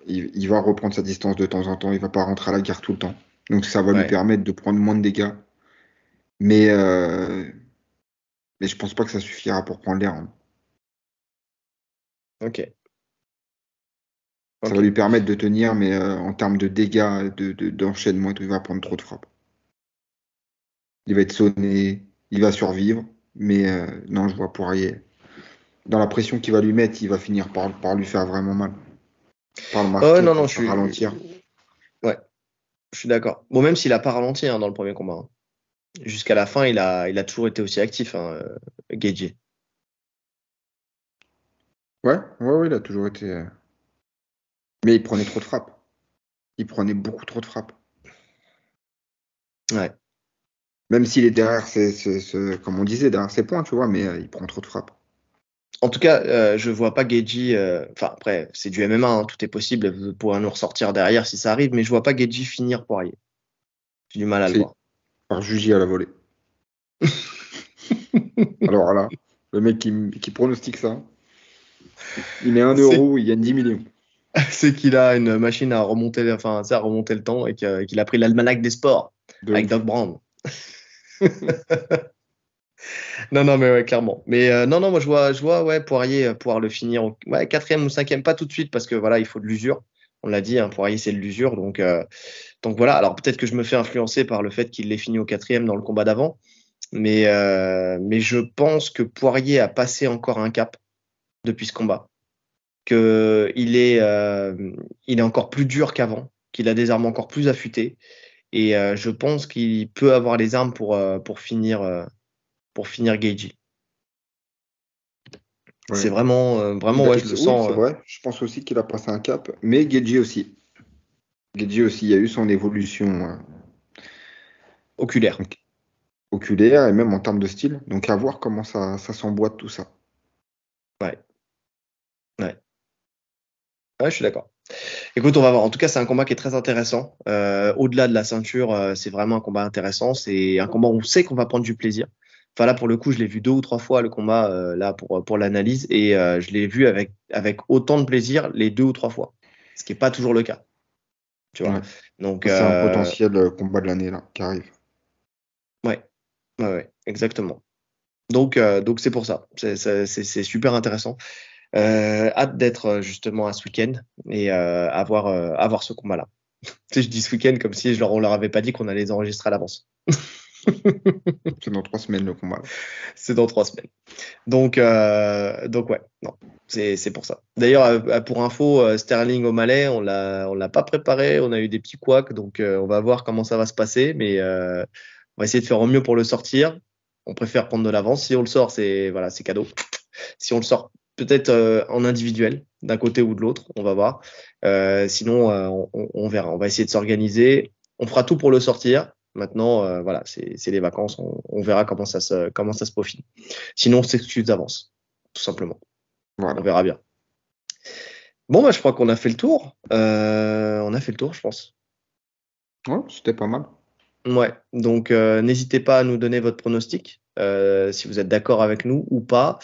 Il, va reprendre sa distance de temps en temps, il va pas rentrer à la guerre tout le temps. Donc ça va lui permettre de prendre moins de dégâts. Mais, euh, mais je pense pas que ça suffira pour prendre l'air. Ok. Ça va lui permettre de tenir, mais euh, en termes de dégâts, d'enchaînement, de, il va prendre trop de frappes. Il va être sonné, il va survivre, mais euh, non, je vois Poirier. Dans la pression qu'il va lui mettre, il va finir par, par lui faire vraiment mal. Par le marquer, non, non, je suis... ralentir. Ouais, je suis d'accord. Bon, même s'il n'a pas ralenti hein, dans le premier combat. Hein. Jusqu'à la fin, il a, il a toujours été aussi actif, hein, euh, Ouais, ouais, ouais, il a toujours été. Mais il prenait trop de frappes. Il prenait beaucoup trop de frappes. Ouais. Même s'il est derrière, c'est, comme on disait, derrière ses points, tu vois, mais euh, il prend trop de frappes. En tout cas, euh, je vois pas Geji. Euh, enfin, après, c'est du MMA, hein, tout est possible. Vous pourrez nous ressortir derrière si ça arrive, mais je vois pas Geji finir Poirier. J'ai du mal à le voir. Par Juji à la volée. Alors là, le mec qui, qui pronostique ça, il met un euro, il gagne 10 millions. c'est qu'il a une machine à remonter, enfin, à remonter le temps et qu'il a pris l'almanach des sports avec Doc Brown. non, non, mais ouais, clairement. Mais euh, non, non, moi je vois, je vois, ouais, Poirier euh, pouvoir le finir, ouais, quatrième ou cinquième, pas tout de suite parce que voilà, il faut de l'usure. On l'a dit, hein, Poirier c'est de l'usure, donc euh, donc voilà. Alors peut-être que je me fais influencer par le fait qu'il l'ait fini au quatrième dans le combat d'avant, mais mais je pense que Poirier a passé encore un cap depuis ce combat qu'il est, euh, il est encore plus dur qu'avant, qu'il a des armes encore plus affûtées. Et euh, je pense qu'il peut avoir les armes pour, euh, pour finir, pour finir Geiji. C'est vraiment, vraiment, ouais, je le sens. Vrai. Je pense aussi qu'il a passé un cap, mais Geiji aussi. Geiji aussi, il y a eu son évolution oculaire. oculaire et même en termes de style. Donc à voir comment ça, ça s'emboîte tout ça. Ouais. Ouais. Ouais, je suis d'accord. Écoute, on va voir. En tout cas, c'est un combat qui est très intéressant. Euh, au-delà de la ceinture, euh, c'est vraiment un combat intéressant. C'est un combat où on sait qu'on va prendre du plaisir. Enfin là, pour le coup, je l'ai vu deux ou trois fois le combat euh, là pour pour l'analyse et je l'ai vu avec avec autant de plaisir les deux ou trois fois, ce qui est pas toujours le cas. Tu vois? Donc c'est un potentiel combat de l'année là qui arrive. Ouais, ouais, ouais exactement. Donc donc c'est pour ça. C'est super intéressant. Euh, hâte d'être euh, justement à ce week-end et euh, avoir, avoir ce combat-là. je dis ce week-end comme si je leur, on leur avait pas dit qu'on allait les enregistrer à l'avance. c'est dans trois semaines le combat. C'est dans trois semaines. Donc, donc ouais, non, c'est pour ça. D'ailleurs, pour info, Sterling au Malais, on l'a on l'a pas préparé, on a eu des petits couacs, donc on va voir comment ça va se passer, mais on va essayer de faire au mieux pour le sortir. On préfère prendre de l'avance. Si on le sort, c'est voilà, c'est cadeau. Si on le sort peut-être euh, en individuel, d'un côté ou de l'autre, on va voir. Euh, sinon, euh, on, verra. On va essayer de s'organiser. On fera tout pour le sortir. Maintenant, voilà, c'est les vacances. On, verra comment ça se comment ça se profile. Sinon, on s'excuse d'avance, tout simplement. On verra bien. Bon, bah, je crois qu'on a fait le tour. on a fait le tour, je pense. Ouais, c'était pas mal. Ouais, donc n'hésitez pas à nous donner votre pronostic, si vous êtes d'accord avec nous ou pas.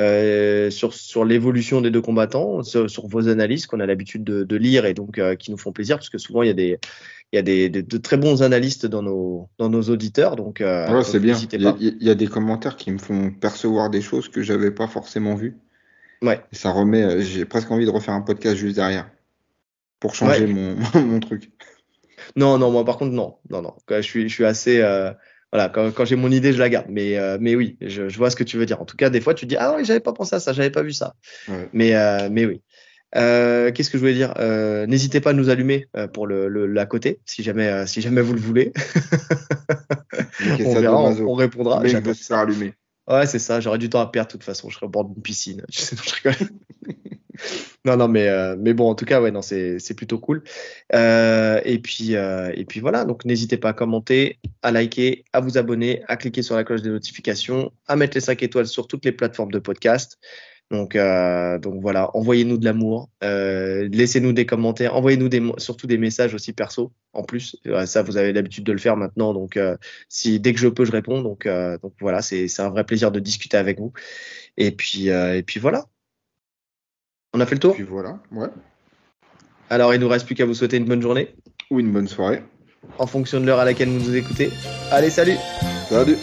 Euh, sur, sur l'évolution des deux combattants, sur, vos analyses qu'on a l'habitude de, de, lire et donc euh, qui nous font plaisir parce que souvent il y a des, il y a des, de très bons analystes dans nos, dans nos auditeurs. Donc, euh, c'est bien. Il y, a, des commentaires qui me font percevoir des choses que j'avais pas forcément vues. Ouais. ça remet. J'ai presque envie de refaire un podcast juste derrière pour changer mon, mon, truc. Non, non, moi par contre, non. Non, non. Je suis, je suis assez. Euh, voilà, quand, quand j'ai mon idée, je la garde. Mais, mais oui, je, je, vois ce que tu veux dire. En tout cas, des fois, tu te dis Ah oui, j'avais pas pensé à ça, j'avais pas vu ça. Mais, mais oui. Euh, qu'est-ce que je voulais dire? Euh, N'hésitez pas à nous allumer euh, pour le, le la côté, si jamais, si jamais vous le voulez. on verra, on, répondra. Mais je veux se faire allumer. Ouais, c'est ça. J'aurais du temps à perdre de toute façon. Je serais au bord d'une piscine. Tu sais, non, je rigole. Non, non, mais, mais bon, en tout cas, ouais, non, c'est plutôt cool. et puis, et puis voilà. Donc, n'hésitez pas à commenter, à liker, à vous abonner, à cliquer sur la cloche des notifications, à mettre les 5 étoiles sur toutes les plateformes de podcast. Donc, euh, donc voilà, envoyez-nous de l'amour, euh, laissez-nous des commentaires, envoyez-nous surtout des messages aussi perso. En plus, euh, ça vous avez l'habitude de le faire maintenant, donc si dès que je peux, je réponds. Donc, donc voilà, c'est un vrai plaisir de discuter avec vous. Et puis, et puis voilà. On a fait le tour. Puis voilà, ouais. Alors, il nous reste plus qu'à vous souhaiter une bonne journée. Ou une bonne soirée. En fonction de l'heure à laquelle vous nous écoutez. Allez, salut. Salut.